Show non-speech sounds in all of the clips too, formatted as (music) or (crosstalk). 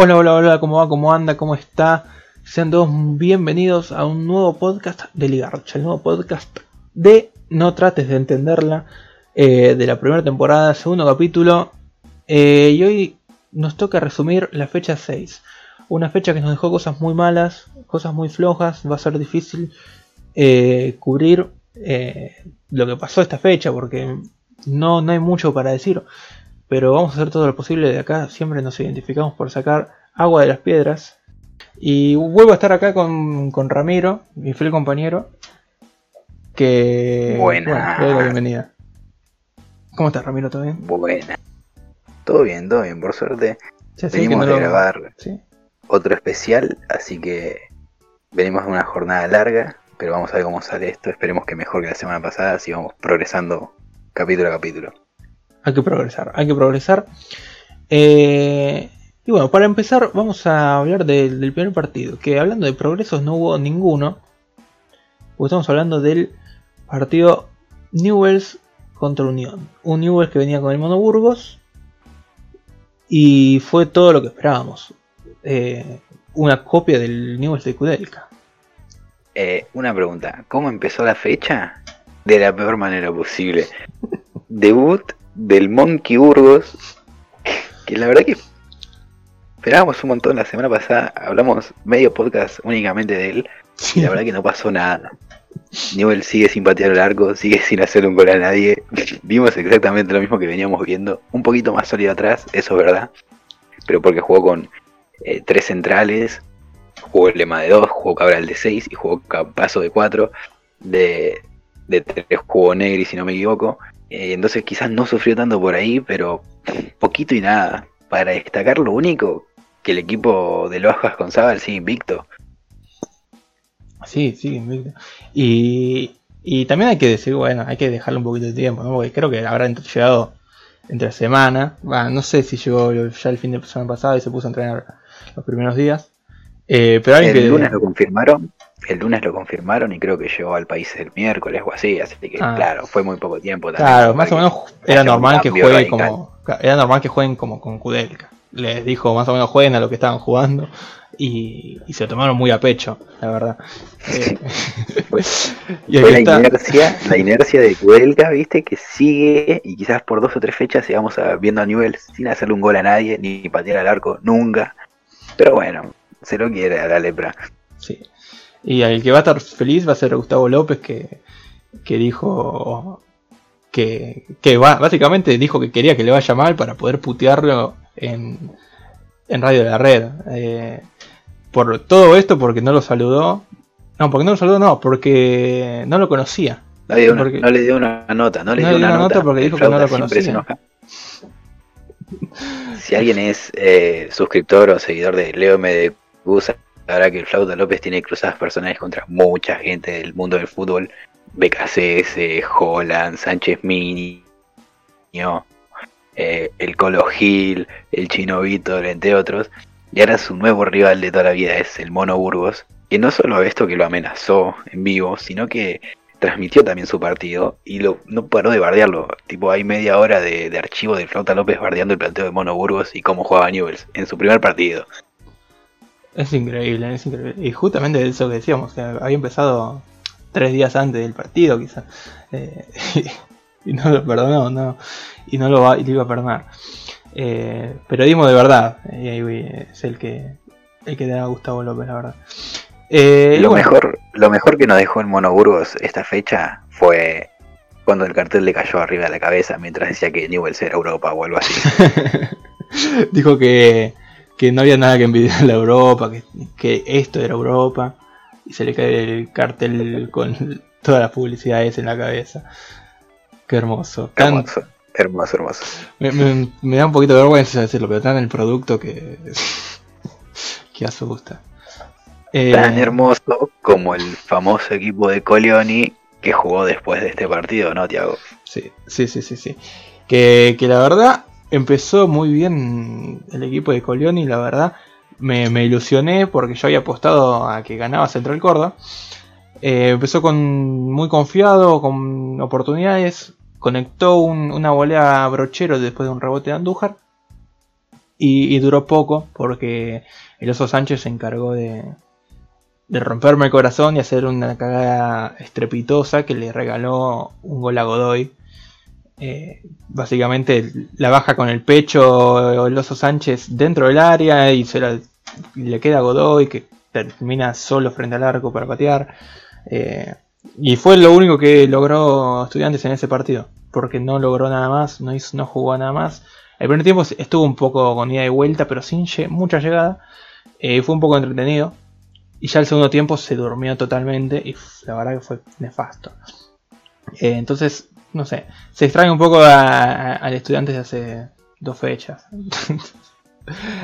Hola, hola, hola, ¿cómo va? ¿Cómo anda? ¿Cómo está? Sean todos bienvenidos a un nuevo podcast de Ligarcha, el nuevo podcast de No trates de entenderla, eh, de la primera temporada, segundo capítulo. Eh, y hoy nos toca resumir la fecha 6. Una fecha que nos dejó cosas muy malas, cosas muy flojas, va a ser difícil eh, cubrir lo que pasó esta fecha porque no, no hay mucho para decir pero vamos a hacer todo lo posible de acá. Siempre nos identificamos por sacar agua de las piedras. Y vuelvo a estar acá con, Ramiro, mi fiel compañero. Que. Buena. Bueno, la bienvenida. ¿Cómo estás, Ramiro? ¿Todo bien? Buena. Todo bien, todo bien, por suerte. venimos a grabar otro especial, así que venimos de una jornada larga, pero vamos a ver cómo sale esto. Esperemos que mejor que la semana pasada, así vamos progresando capítulo a capítulo hay que progresar, hay que progresar. Eh, y bueno, para empezar vamos a hablar del primer partido, que hablando de progresos no hubo ninguno, porque estamos hablando del partido Newells contra Unión. Un Newells que venía con el Mono Burgos y fue todo lo que esperábamos. Eh, una copia del Newells de Kudelka. Eh, una pregunta, ¿cómo empezó la fecha? De la peor manera posible. (laughs) Debut del Monkey Burgos, que la verdad que esperábamos un montón la semana pasada, hablamos medio podcast únicamente de él, y la verdad que no pasó nada. Newell sigue sin patear el arco, sigue sin hacer un gol a nadie. Vimos exactamente lo mismo que veníamos viendo, un poquito más sólido atrás, eso es verdad, pero porque jugó con eh, tres centrales, jugó el lema de dos, jugó Cabral de seis y jugó Paso de cuatro, de, de tres jugó Negri si no me equivoco, eh, entonces quizás no sufrió tanto por ahí, pero poquito y nada. Para destacar lo único, que el equipo de Lojas con Zabal sigue invicto. Sí, sigue invicto. Y, y también hay que decir, bueno, hay que dejarle un poquito de tiempo, ¿no? Porque creo que habrá llegado entre semana. no sé si llegó ya el fin de semana pasada y se puso a entrenar los primeros días. Eh, pero alguien el lunes lo confirmaron el lunes lo confirmaron y creo que llegó al país el miércoles o así, así que ah. claro, fue muy poco tiempo también. Claro, más o menos era normal que jueguen como era normal que jueguen como con Kudelka. Les dijo más o menos jueguen a lo que estaban jugando y, se lo tomaron muy a pecho, la verdad. (laughs) Eh, (laughs) y la, inercia, la inercia de Kudelka, viste, que sigue y quizás por dos o tres fechas sigamos viendo a Newell sin hacerle un gol a nadie, ni patear al arco nunca. Pero bueno, se lo quiere a la lepra. Sí. Y el que va a estar feliz va a ser Gustavo López, que, dijo que, que va, básicamente dijo que quería que le vaya mal para poder putearlo en, en Radio de la Red. Eh, por todo esto, porque no lo saludó. No, porque no lo saludó, no, porque no lo conocía. No le dio una, no le dio una nota, no le dio una, nota, porque dijo que no lo conocía. Si alguien es eh, suscriptor o seguidor de Leo Medegusa verdad que Flauta López tiene cruzadas personales contra mucha gente del mundo del fútbol. BKCS, Holland, Sánchez Mini, eh, el Colo Gil, el Chino Víctor, entre otros. Y ahora su nuevo rival de toda la vida es el Mono Burgos. Que no solo esto que lo amenazó en vivo, sino que transmitió también su partido y lo, no paró de bardearlo. Tipo, hay media hora de, de archivo de Flauta López bardeando el planteo de Mono Burgos y cómo jugaba Newells en su primer partido. Es increíble, es increíble. Y justamente eso que decíamos, que había empezado tres días antes del partido, quizás. Eh, (laughs) y, no lo perdonó, no, y no lo, va, iba a perdonar. Eh, periodismo de verdad, y ahí es el que, el que da a Gustavo López, la verdad. Eh, lo, mejor, lo mejor que nos dejó en Monoburgos esta fecha fue cuando el cartel le cayó arriba de la cabeza mientras decía que Newell's era Europa o algo así. (laughs) Dijo que que no había nada que envidiar a la Europa, que, esto era Europa, y se le cae el cartel con todas las publicidades en la cabeza. Qué hermoso. hermoso, hermoso, hermoso. Me, da un poquito de vergüenza decirlo, pero tan el producto que, que asusta. Eh, tan hermoso como el famoso equipo de Colioni que jugó después de este partido, ¿no, Tiago? Sí, sí, sí, sí, sí. Que, que la verdad empezó muy bien el equipo de Colioni, la verdad. Me, ilusioné porque yo había apostado a que ganaba Central Córdoba. Eh, empezó con muy confiado, con oportunidades. Conectó una volea a Brochero después de un rebote de Andújar. y, duró poco porque el Oso Sánchez se encargó de, de romperme el corazón y hacer una cagada estrepitosa que le regaló un gol a Godoy. Eh, básicamente la baja con el pecho el Oso Sánchez dentro del área y se le queda Godoy que termina solo frente al arco para patear. Eh, y fue lo único que logró Estudiantes en ese partido, porque no logró nada más, no, no jugó nada más. El primer tiempo estuvo un poco con ida y vuelta, pero sin mucha llegada. Eh, fue un poco entretenido. Y ya el segundo tiempo se durmió totalmente y la verdad que fue nefasto. Eh, entonces, no sé, se extrae un poco al estudiante de hace dos fechas.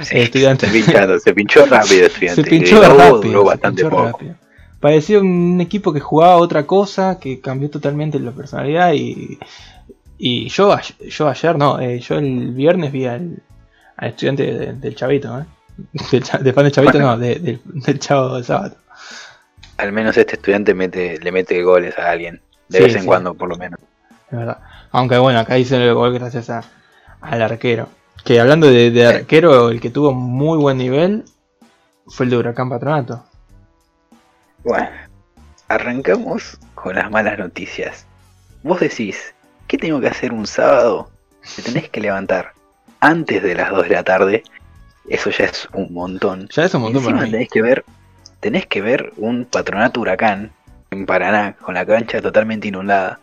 se, pinchó rápido estudiante. Se pinchó rápido, bastante Rápido. Parecía un equipo que jugaba otra cosa, que cambió totalmente la personalidad y, y yo, yo ayer, no, eh, yo el viernes vi al, estudiante del Chavito, ¿eh? (laughs) de fan del Chavito, no, del Chavo del Sábado. Al menos este estudiante mete, le mete goles a alguien, de vez en cuando por lo menos. Es verdad. Aunque bueno, acá hice el gol gracias a, al arquero. Que hablando de, arquero, el que tuvo muy buen nivel fue el de Huracán Patronato. Bueno, arrancamos con las malas noticias. Vos decís, ¿qué tengo que hacer un sábado? Te tenés que levantar antes de las 2 de la tarde eso ya es un montón. Ya es un montón. encima tenés que ver, tenés que ver un patronato huracán en Paraná con la cancha totalmente inundada.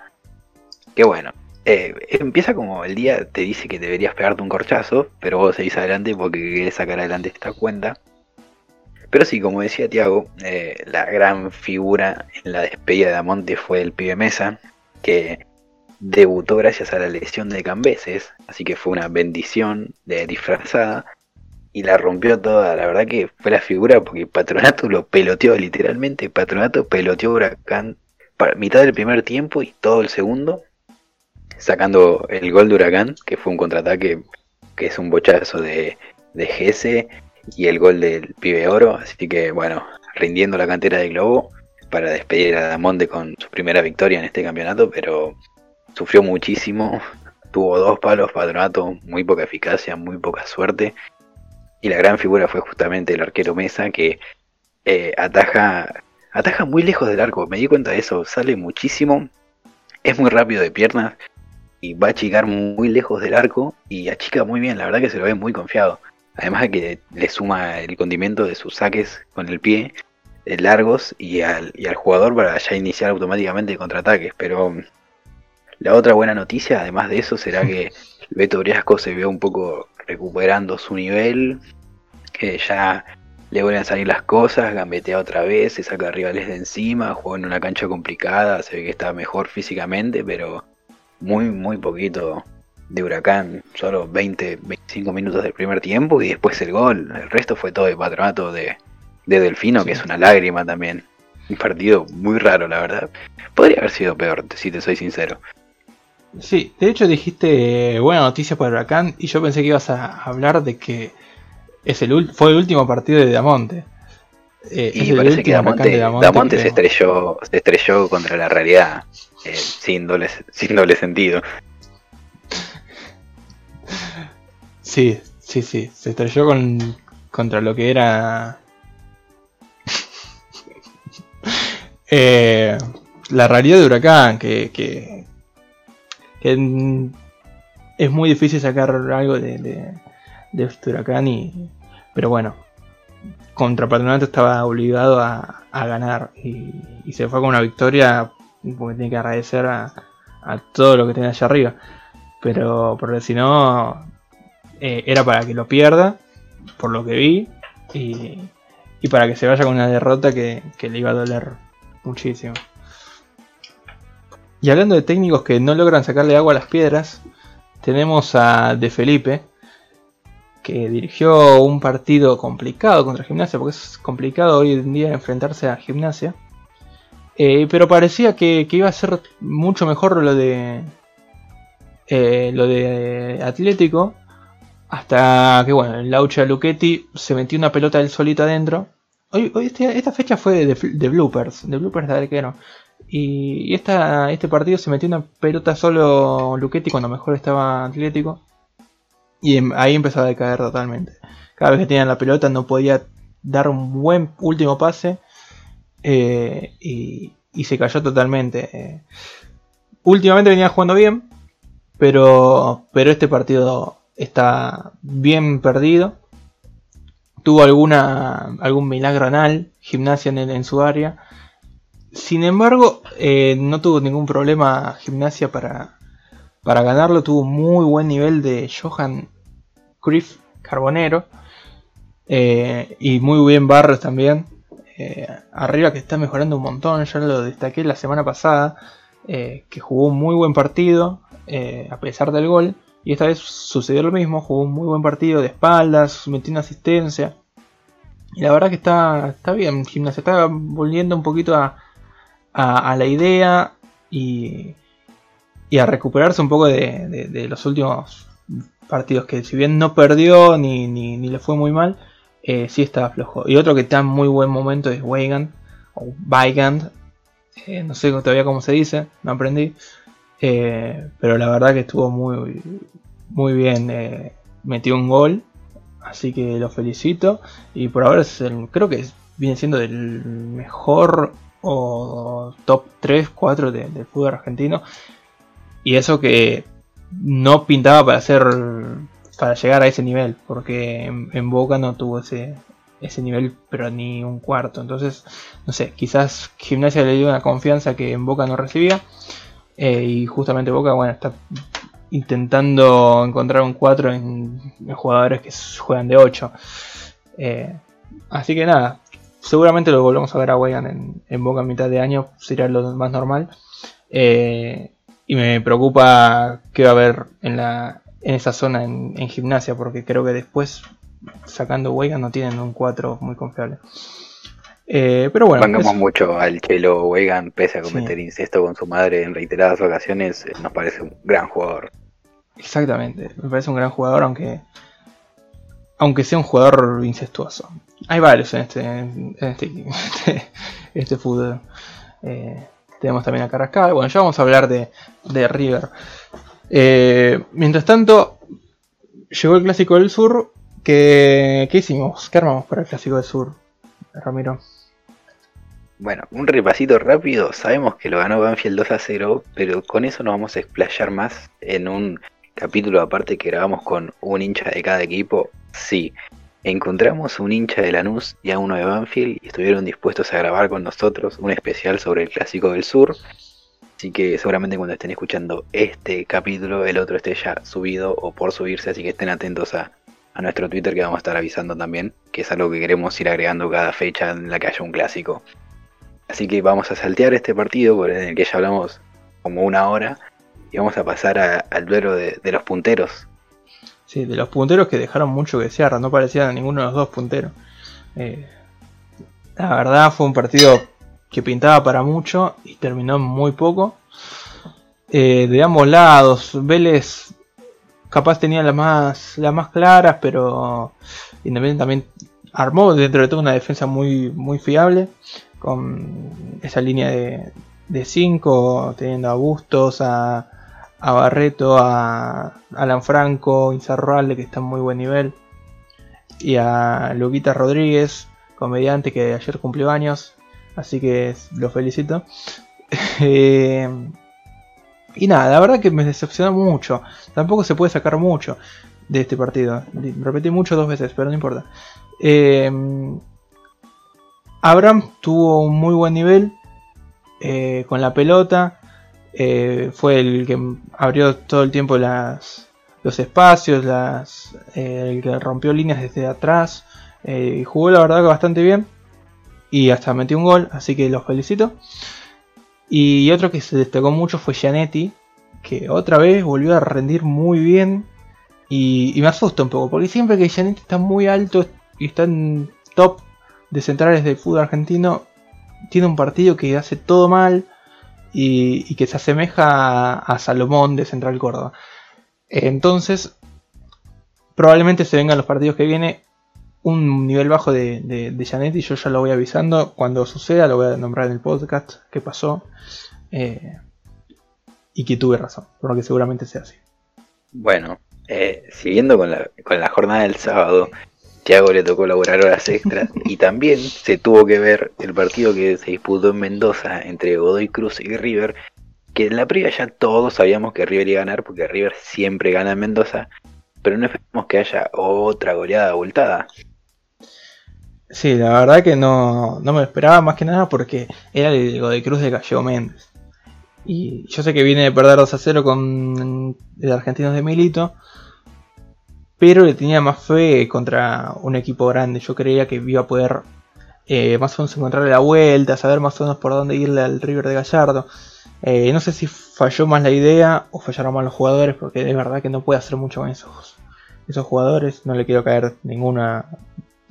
Que bueno, eh, empieza como el día te dice que deberías pegarte un corchazo, pero vos seguís adelante porque querés sacar adelante esta cuenta. Pero sí, como decía Tiago, eh, la gran figura en la despedida de Amonte fue el pibe Mesa, que debutó gracias a la lesión de Cambeses, así que fue una bendición de disfrazada y la rompió toda. La verdad que fue la figura porque Patronato lo peloteó literalmente. Patronato peloteó Huracán para mitad del primer tiempo y todo el segundo, sacando el gol de Huracán, que fue un contraataque que es un bochazo de, de Gese y el gol del pibe oro. Así que bueno, rindiendo la cantera de Globo para despedir a Damonte con su primera victoria en este campeonato, pero sufrió muchísimo. Tuvo dos palos, Patronato, muy poca eficacia, muy poca suerte y la gran figura fue justamente el arquero Mesa que eh, ataja, ataja muy lejos del arco. Me di cuenta de eso, sale muchísimo, es muy rápido de piernas y va a achicar muy lejos del arco y achica muy bien, la verdad que se lo ve muy confiado. Además de que le suma el condimento de sus saques con el pie eh, largos y al, y al jugador para ya iniciar automáticamente contraataques. Pero la otra buena noticia, además de eso, será que (laughs) Beto Briasco se vio un poco recuperando su nivel, que ya le vuelven a salir las cosas, gambetea otra vez, se saca rivales de encima, juega en una cancha complicada, se ve que está mejor físicamente, pero muy, muy poquito de Huracán, solo 20, 25 minutos del primer tiempo y después el gol, el resto fue todo de patronato de, de Delfino, que es una lágrima también. Un partido muy raro, la verdad. Podría haber sido peor, si te soy sincero. Sí, de hecho dijiste buena noticia para Huracán y yo pensé que ibas a hablar de que es el fue el último partido de Damonte. Eh, y parece que Damonte, se, estrelló, se estrelló contra la realidad eh, sin, doble, sin doble sentido. Sí, sí, sí, se estrelló con, contra lo que era eh, la realidad de Huracán, que, que, es muy difícil sacar algo de, este huracán y pero bueno contra Patronato estaba obligado a, ganar. Y, se fue con una victoria porque tiene que agradecer a, todo lo que tiene allá arriba. Pero porque si no eh, era para que lo pierda por lo que vi y, y para que se vaya con una derrota que, que le iba a doler muchísimo. Y hablando de técnicos que no logran sacarle agua a las piedras, tenemos a De Felipe, que dirigió un partido complicado contra Gimnasia, porque es complicado hoy en día enfrentarse a Gimnasia. Eh, pero parecía que, iba a ser mucho mejor lo de eh, lo de Atlético. Hasta que bueno, el Laucha Luchetti se metió una pelota del solito adentro. Hoy, hoy este, esta fecha fue de, bloopers, de bloopers de arquero. Y, esta, este partido se metió una pelota solo Luchetti cuando mejor estaba Atlético. Y em- ahí empezó a decaer totalmente. Cada vez que tenía la pelota no podía dar un buen último pase eh, y, y se cayó totalmente. eh. Últimamente venía jugando bien, pero, pero este partido está bien perdido. Tuvo alguna, algún milagro anal, gimnasia en, en su área. Sin embargo, eh, no tuvo ningún problema gimnasia para, para ganarlo. Tuvo un muy buen nivel de Johan Cruyff Carbonero. eh, y muy bien Barros también. Eh, arriba que está mejorando un montón. Ya lo destaqué la semana pasada. eh, que jugó un muy buen partido. a pesar del gol. Y esta vez sucedió lo mismo. Jugó un muy buen partido de espaldas. Metió una asistencia. Y la verdad que está, está bien. Gimnasia está volviendo un poquito a la idea. Y, y a recuperarse un poco de, de- de los últimos partidos que si bien no perdió ni, ni, le fue muy mal, eh, sí estaba flojo. Y otro que está en muy buen momento es Weigand o Weigand, eh, no sé todavía cómo se dice, no aprendí, eh, pero la verdad que estuvo muy, muy bien, metió un gol, así que lo felicito y por ahora creo que viene siendo el mejor o top 3, 4 de- del fútbol argentino. Y eso que no pintaba para hacer para llegar a ese nivel, porque en, Boca no tuvo ese, ese nivel, pero ni un cuarto. Entonces, no sé, quizás Gimnasia le dio una confianza que en Boca no recibía. eh, y justamente Boca, bueno, está intentando encontrar un 4 en, jugadores que juegan de 8. Eh, así que nada, seguramente lo volvemos a ver a Weigand en, en Boca a mitad de año, sería lo más normal. Eh, y me preocupa qué va a haber en, la, en esa zona en, en gimnasia, porque creo que después, sacando Weigand, no tienen un 4 muy confiable. Eh, pero bueno, Bancamos mucho al Chelo Weigand, pese a Sí. cometer incesto con su madre en reiteradas ocasiones, eh, nos parece un gran jugador. exactamente, me parece un gran jugador, aunque aunque sea un jugador incestuoso. Hay varios en este, en este, (laughs) este, este fútbol. Eh, tenemos también a Carrascal. Bueno, ya vamos a hablar de, de River. Eh, mientras tanto, llegó el Clásico del Sur. Que, ¿Qué hicimos? ¿Qué armamos para el Clásico del Sur, Ramiro? Bueno, un repasito rápido. Sabemos que lo ganó Banfield 2 a 0, pero con eso nos vamos a explayar más en un capítulo aparte que grabamos con un hincha de cada equipo. Sí, encontramos un hincha de Lanús y a uno de Banfield y estuvieron dispuestos a grabar con nosotros un especial sobre el Clásico del Sur. Así que seguramente cuando estén escuchando este capítulo, el otro esté ya subido o por subirse, así que estén atentos a, a nuestro Twitter que vamos a estar avisando también, que es algo que queremos ir agregando cada fecha en la que haya un clásico. Así que vamos a saltear este partido por en el que ya hablamos como una hora y vamos a pasar al duelo de los punteros. Sí, de los punteros que dejaron mucho que desear, no parecían ninguno de los dos punteros. Eh, la verdad fue un partido que pintaba para mucho y terminó muy poco. Eh, de ambos lados, Vélez capaz tenía las más, las más claras, pero Independiente también armó dentro de todo una defensa muy, muy fiable, con esa línea de 5, teniendo a Bustos, a, a Barreto, a Alan Franco, Inzarralde que está en muy buen nivel, y a Luquita Rodríguez, comediante que ayer cumplió años, así que lo felicito. (laughs) Eh, y nada, la verdad que me decepcionó mucho, tampoco se puede sacar mucho de este partido, repetí mucho dos veces, pero no importa. Eh, Abraham tuvo un muy buen nivel eh, con la pelota. Eh, fue el que abrió todo el tiempo las, los espacios, las, eh, el que rompió líneas desde atrás. eh, jugó la verdad que bastante bien. Y hasta metió un gol, así que los felicito. Y otro que se destacó mucho fue Gianetti, que otra vez volvió a rendir muy bien. Y, y me asusta un poco, porque siempre que Gianetti está muy alto y está en top de centrales del fútbol argentino, tiene un partido que hace todo mal y, que se asemeja a, Salomón de Central Córdoba. Entonces, probablemente se vengan los partidos que viene un nivel bajo de, de, y yo ya lo voy avisando. Cuando suceda, lo voy a nombrar en el podcast que pasó eh, y que tuve razón, porque seguramente sea así. Bueno, Eh, siguiendo con la, con la jornada del sábado, Thiago le tocó laborar horas extras (laughs) y también se tuvo que ver el partido que se disputó en Mendoza entre Godoy Cruz y River, que en la previa ya todos sabíamos que River iba a ganar porque River siempre gana en Mendoza, pero no esperamos que haya otra goleada abultada. Sí, la verdad que no, no me esperaba más que nada porque era el Godoy Cruz de Gallego Méndez. Y yo sé que viene de perder 2 a 0 con el Argentinos de Milito, pero le tenía más fe contra un equipo grande. Yo creía que iba a poder eh, más o menos encontrarle la vuelta, saber más o menos por dónde irle al River de Gallardo. Eh, no sé si falló más la idea o fallaron más los jugadores, porque de verdad que no puede hacer mucho con esos, esos jugadores. No le quiero caer ninguna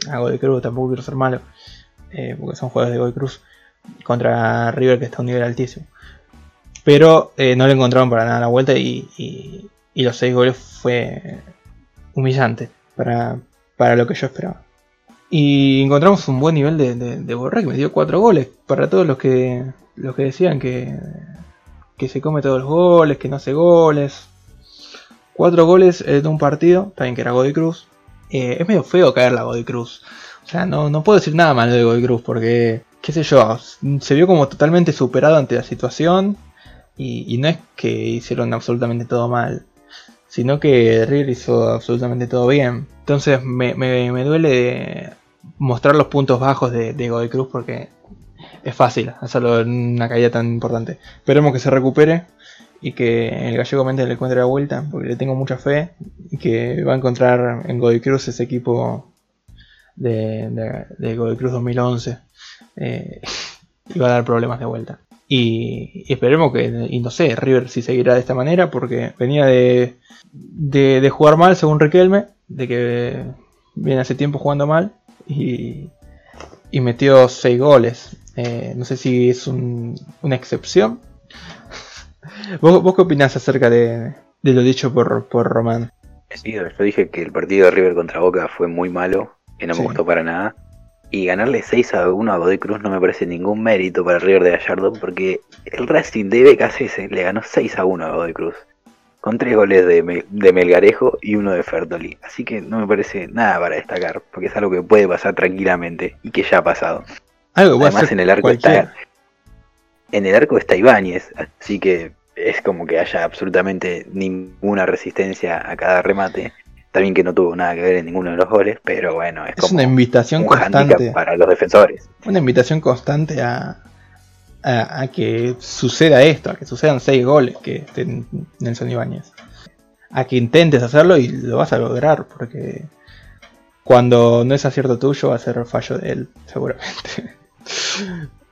a Godoy Cruz, tampoco quiero ser malo, eh, porque son jugadores de Godoy Cruz contra River que está a un nivel altísimo. Pero no le encontraron para nada la vuelta y, los seis goles fue humillante para, lo que yo esperaba. Y encontramos un buen nivel de, de, que me dio cuatro goles. Para todos los que, los que decían que, que se come todos los goles, que no hace goles. Cuatro goles en un partido, también que era Godoy Cruz. Eh, es medio feo caer la Cruz. O sea, no, no puedo decir nada malo de Godoy Cruz porque, qué sé yo, se vio como totalmente superado ante la situación. Y, no es que hicieron absolutamente todo mal, sino que River hizo absolutamente todo bien. Entonces me, duele mostrar los puntos bajos de, de Cruz porque es fácil hacerlo en una caída tan importante. Esperemos que se recupere y que el gallego mente le encuentre la vuelta, porque le tengo mucha fe y que va a encontrar en Godoy Cruz ese equipo de, de, Godoy Cruz 2011 eh, y va a dar problemas de vuelta. Y, esperemos que, y no sé, River si seguirá de esta manera, porque venía de, de, de jugar mal según Riquelme, de que viene hace tiempo jugando mal y, y metió 6 goles. Eh, no sé si es una excepción (laughs) ¿Vos, qué opinás acerca de, lo dicho por, por Román? yo dije que el partido de River contra Boca fue muy malo, que no me gustó para nada. Y ganarle 6 a 1 a Godoy Cruz no me parece ningún mérito para el River de Gallardo, porque el Racing de BKC le ganó 6 a 1 a Godoy Cruz. Con 3 goles de, de Melgarejo y uno de Fertoli. Así que no me parece nada para destacar, porque es algo que puede pasar tranquilamente y que ya ha pasado. Además en el arco está en el arco está Ibáñez, así que es como que haya absolutamente ninguna resistencia a cada remate. También que no tuvo nada que ver en ninguno de los goles, pero bueno, es, como una invitación constante para los defensores. Una invitación constante a, a, que suceda esto, a que sucedan seis goles que estén Nelson Ibáñez. A que intentes hacerlo y lo vas a lograr, porque cuando no es acierto tuyo va a ser fallo de él, (laughs) seguramente.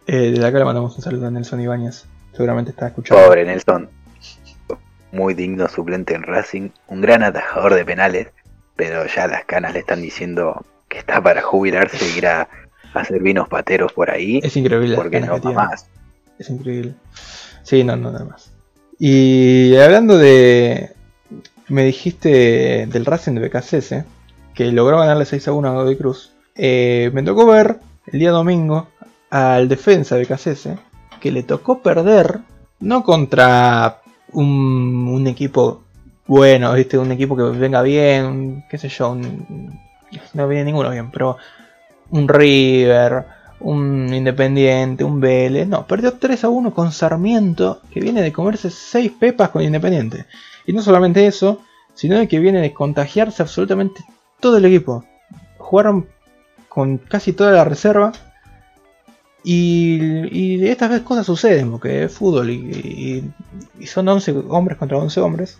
eh, desde acá le mandamos un saludo a Nelson Ibáñez. Seguramente está escuchando. Pobre Nelson. Muy digno suplente en Racing. Un gran atajador de penales. Pero ya las canas le están diciendo que está para jubilarse y ir a hacer vinos pateros por ahí. Es increíble. Porque no más. Es increíble. Sí, no, no, nada más. Y hablando de. Me dijiste del Racing de BKC, que logró ganarle 6 a 1 a Godoy Cruz. Eh, me tocó ver el día domingo al defensa de BKC que le tocó perder, no contra un, equipo bueno, ¿viste? un equipo que venga bien, qué sé yo, no viene ninguno bien, pero un River, un Independiente, un Vélez, no, perdió 3 a 1 con Sarmiento, que viene de comerse 6 pepas con Independiente. Y no solamente eso, sino de que viene de contagiarse absolutamente todo el equipo. Jugaron con casi toda la reserva y, estas veces cosas suceden, porque es fútbol y, son 11 hombres contra 11 hombres.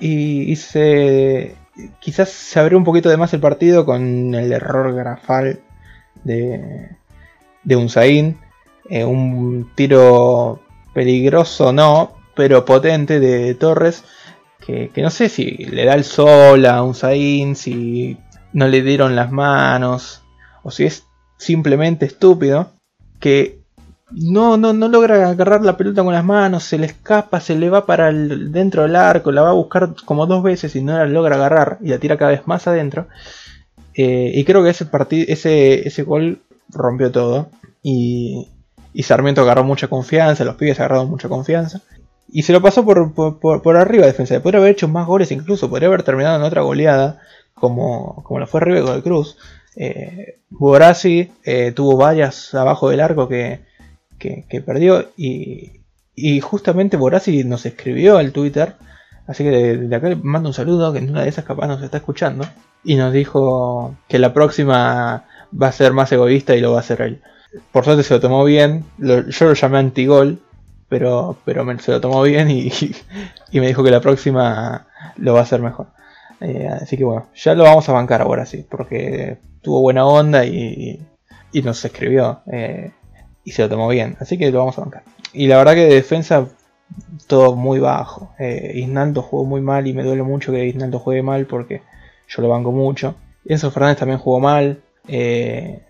Y, se, quizás se abrió un poquito de más el partido con el error grafal de, de Unzaín. Eh, un tiro peligroso, no, pero potente de Torres. Que, que, no sé si le da el sol a Unzaín, si no le dieron las manos, o si es simplemente estúpido que no, no, no logra agarrar la pelota con las manos, se le escapa, se le va para dentro del arco, la va a buscar como dos veces y no la logra agarrar y la tira cada vez más adentro. Eh, y creo que ese, ese, ese gol rompió todo. Y, y Sarmiento agarró mucha confianza, los pibes agarraron mucha confianza. Y se lo pasó por, por, por arriba defensa. Podría haber hecho más goles incluso. Podría haber terminado en otra goleada. Como, como lo fue River con el Cruz. Eh, eh, tuvo varias abajo del arco que, que, perdió. Y, y justamente Borassi nos escribió al Twitter. Así que de, acá le mando un saludo. Que en una de esas capaz nos está escuchando. Y nos dijo que la próxima va a ser más egoísta y lo va a hacer él. Por suerte se lo tomó bien. yo lo llamé antigol pero, pero me, se lo tomó bien y, (laughs) y, me dijo que la próxima lo va a hacer mejor. Eh, así que bueno, ya lo vamos a bancar ahora sí, porque tuvo buena onda y, y nos escribió eh, y se lo tomó bien, así que lo vamos a bancar. Y la verdad que de defensa todo muy bajo. Eh, Isnaldo jugó muy mal y me duele mucho que Isnaldo juegue mal porque yo lo banco mucho. Enzo Fernández también jugó mal. Eh,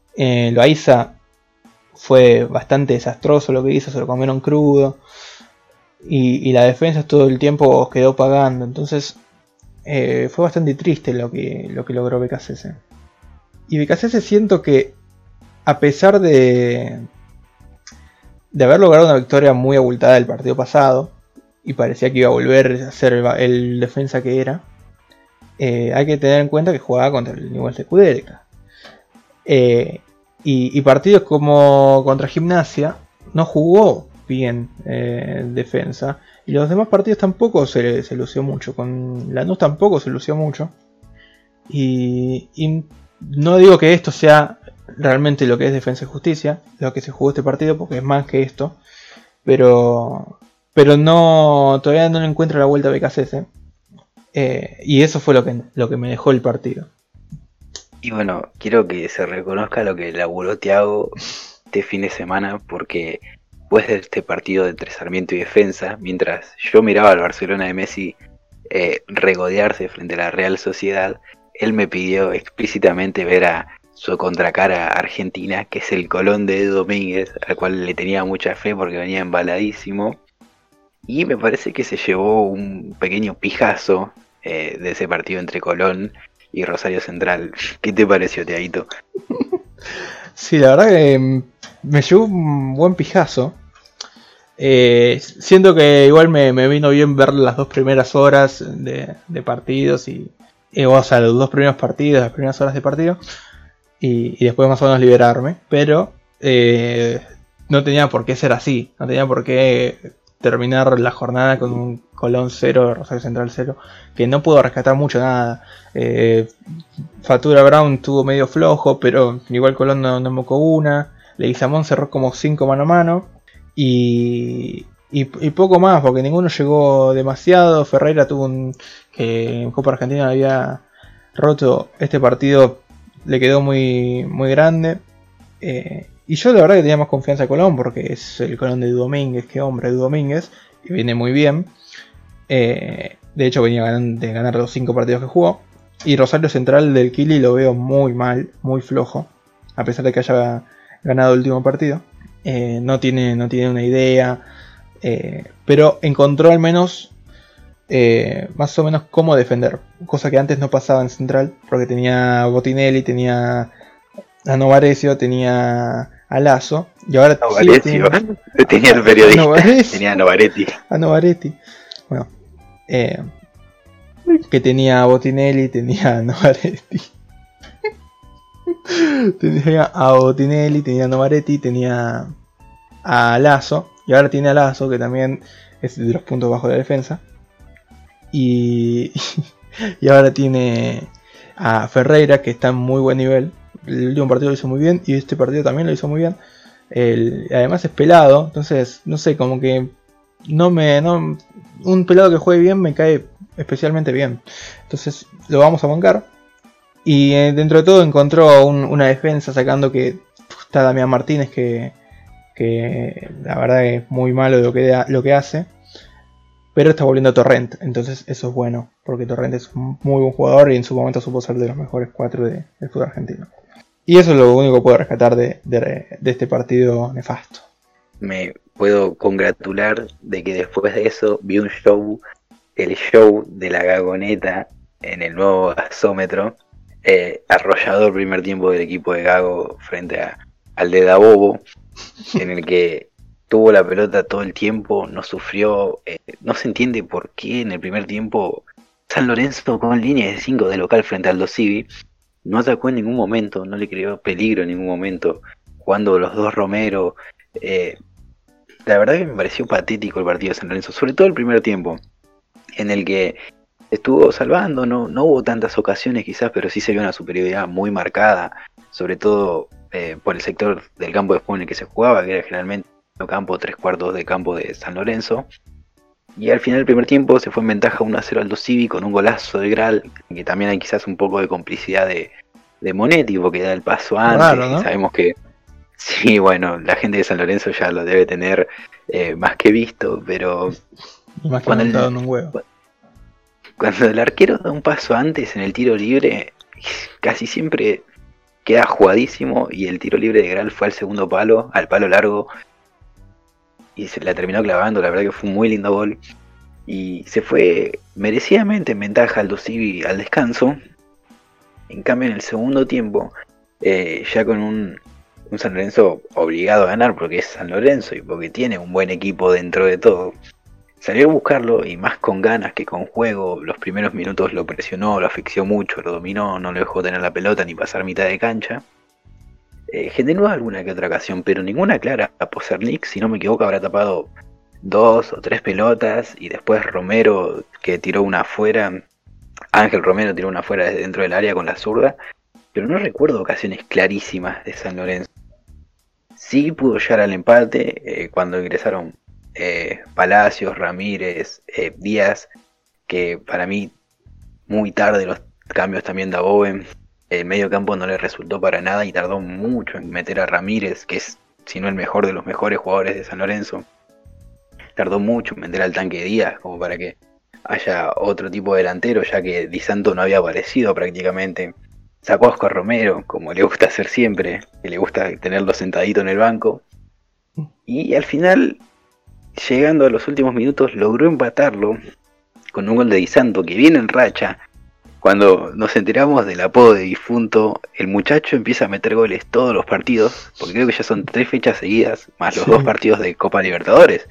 Loaiza fue bastante desastroso lo que hizo, se lo comieron crudo. Y, la defensa todo el tiempo quedó pagando. Entonces eh, fue bastante triste lo que, lo que logró BKCS. Y BKCS siento que a pesar de, de haber logrado una victoria muy abultada del partido pasado, y parecía que iba a volver a ser el, defensa que era, eh, hay que tener en cuenta que jugaba contra el nivel de Kudelka. Eh, y, partidos como contra Gimnasia no jugó bien eh, defensa. Y los demás partidos tampoco se, se, lució mucho. Con Lanús tampoco se lució mucho. Y, no digo que esto sea realmente lo que es defensa y justicia, lo que se jugó este partido, porque es más que esto. Pero, pero no todavía no encuentro la vuelta a BKC. Eh, y eso fue lo que, lo que me dejó el partido. Y bueno, quiero que se reconozca lo que laburó Thiago este fin de semana, porque después de este partido de tres Sarmiento y defensa, mientras yo miraba al Barcelona de Messi eh, regodearse frente a la Real Sociedad, él me pidió explícitamente ver a su contracara argentina, que es el Colón de Domínguez, al cual le tenía mucha fe porque venía embaladísimo. Y me parece que se llevó un pequeño pijazo eh, de ese partido entre Colón y Rosario Central. (laughs) ¿Qué te pareció, Teaito? sí, la verdad que mm, me llevó un buen pijazo. Eh, siento que igual me, vino bien ver las dos primeras horas de, partidos y, o sea, los dos primeros partidos, las primeras horas de partido y, después más o menos liberarme, pero eh, no tenía por qué ser así, no tenía por qué terminar la jornada con un Colón 0, Rosario Central 0, que no pudo rescatar mucho nada. Eh, Fatura Brown tuvo medio flojo, pero igual Colón no, no mocó una. Leguizamón cerró como 5 mano a mano. Y, y, poco más, porque ninguno llegó demasiado. Ferreira tuvo un. Que en Copa Argentina había roto este partido, le quedó muy, muy grande. Eh, y yo de verdad que tenía más confianza en Colón, porque es el Colón de Domínguez, que hombre de Domínguez, y viene muy bien. Eh, de hecho, venía de ganar los 5 partidos que jugó. Y Rosario Central del Kili lo veo muy mal, muy flojo. A pesar de que haya ganado el último partido. Eh, no, tiene, no tiene una idea. Pero encontró al menos más o menos cómo defender. Cosa que antes no pasaba en Central. Porque tenía Botinelli, tenía a Novarecio, tenía a Lazo. Y ahora Novarecio. tenía el periodista. tenía a Novaretti. A Novaretti. Bueno, eh, que tenía a Botinelli, tenía a Novaretti. (laughs) tenía a Botinelli, tenía a Novaretti, tenía a Lazo. Y ahora tiene a Lazo, que también es de los puntos bajos de la defensa. Y, (laughs) y ahora tiene a Ferreira, que está en muy buen nivel. El último partido lo hizo muy bien y este partido también lo hizo muy bien. además es pelado, entonces no sé, como que no me. No, un pelado que juegue bien me cae especialmente bien. Entonces lo vamos a bancar. Y eh, dentro de todo encontró una defensa sacando que está Damián Martínez que, que la verdad es muy malo lo que, lo que hace. Pero está volviendo a Torrent, entonces eso es bueno, porque Torrent es un muy buen jugador y en su momento supo ser de los mejores cuatro del fútbol argentino. Y eso es lo único que puedo rescatar de, de este partido nefasto. Me puedo congratular de que después de eso vi un show, el show de la Gagoneta en el nuevo gasómetro, eh, arrollador primer tiempo del equipo de Gago frente al de Dabobo, en el que tuvo la pelota todo el tiempo, no sufrió, eh, no se entiende por qué en el primer tiempo San Lorenzo con línea de 5 de local frente al Dosivi no atacó en ningún momento, no le creó peligro en ningún momento, jugando los dos Romero. Eh, la verdad que me pareció patético el partido de San Lorenzo, sobre todo el primer tiempo, en el que estuvo salvando, no, no hubo tantas ocasiones quizás, pero sí se vio una superioridad muy marcada, sobre todo eh, por el sector del campo de juego en el que se jugaba, que era generalmente campo, tres cuartos de campo de San Lorenzo. Y al final del primer tiempo se fue en ventaja 1 a 0 al Civi con un golazo de Gral, que también hay quizás un poco de complicidad de, de Monetti, porque da el paso antes. Sabemos que, sí, bueno, la gente de San Lorenzo ya lo debe tener eh, más que visto, pero. cuando, el, en un huevo. cuando el arquero da un paso antes en el tiro libre, casi siempre queda jugadísimo y el tiro libre de Gral fue al segundo palo, al palo largo, y se la terminó clavando, la verdad que fue un muy lindo gol. Y se fue merecidamente en ventaja al Dosivi al descanso. En cambio, en el segundo tiempo, eh, ya con un, San Lorenzo obligado a ganar porque es San Lorenzo y porque tiene un buen equipo dentro de todo, salió a buscarlo y más con ganas que con juego. Los primeros minutos lo presionó, lo asfixió mucho, lo dominó, no le dejó tener la pelota ni pasar mitad de cancha. Eh, generó alguna que otra ocasión, pero ninguna clara. A Posernik, si no me equivoco, habrá tapado dos o tres pelotas y después Romero que tiró una afuera. Ángel Romero tiró una afuera desde dentro del área con la zurda, pero no recuerdo ocasiones clarísimas de San Lorenzo. Sí pudo llegar al empate eh, cuando ingresaron eh, Palacios, Ramírez, Díaz, que para mí muy tarde los cambios también de Bowen el medio campo no le resultó para nada y tardó mucho en meter a Ramírez, que es, si no el mejor de los mejores jugadores de San Lorenzo. Tardó mucho en meter al tanque Díaz, como para que haya otro tipo de delantero, ya que Di Santo no había aparecido prácticamente. Sacó a Oscar Romero, como le gusta hacer siempre, que le gusta tenerlo sentadito en el banco. Y al final, llegando a los últimos minutos, logró empatarlo con un gol de Di Santo que viene en racha cuando nos enteramos del apodo de difunto, el muchacho empieza a meter goles todos los partidos, porque creo que ya son tres fechas seguidas, más los dos partidos de Copa Libertadores.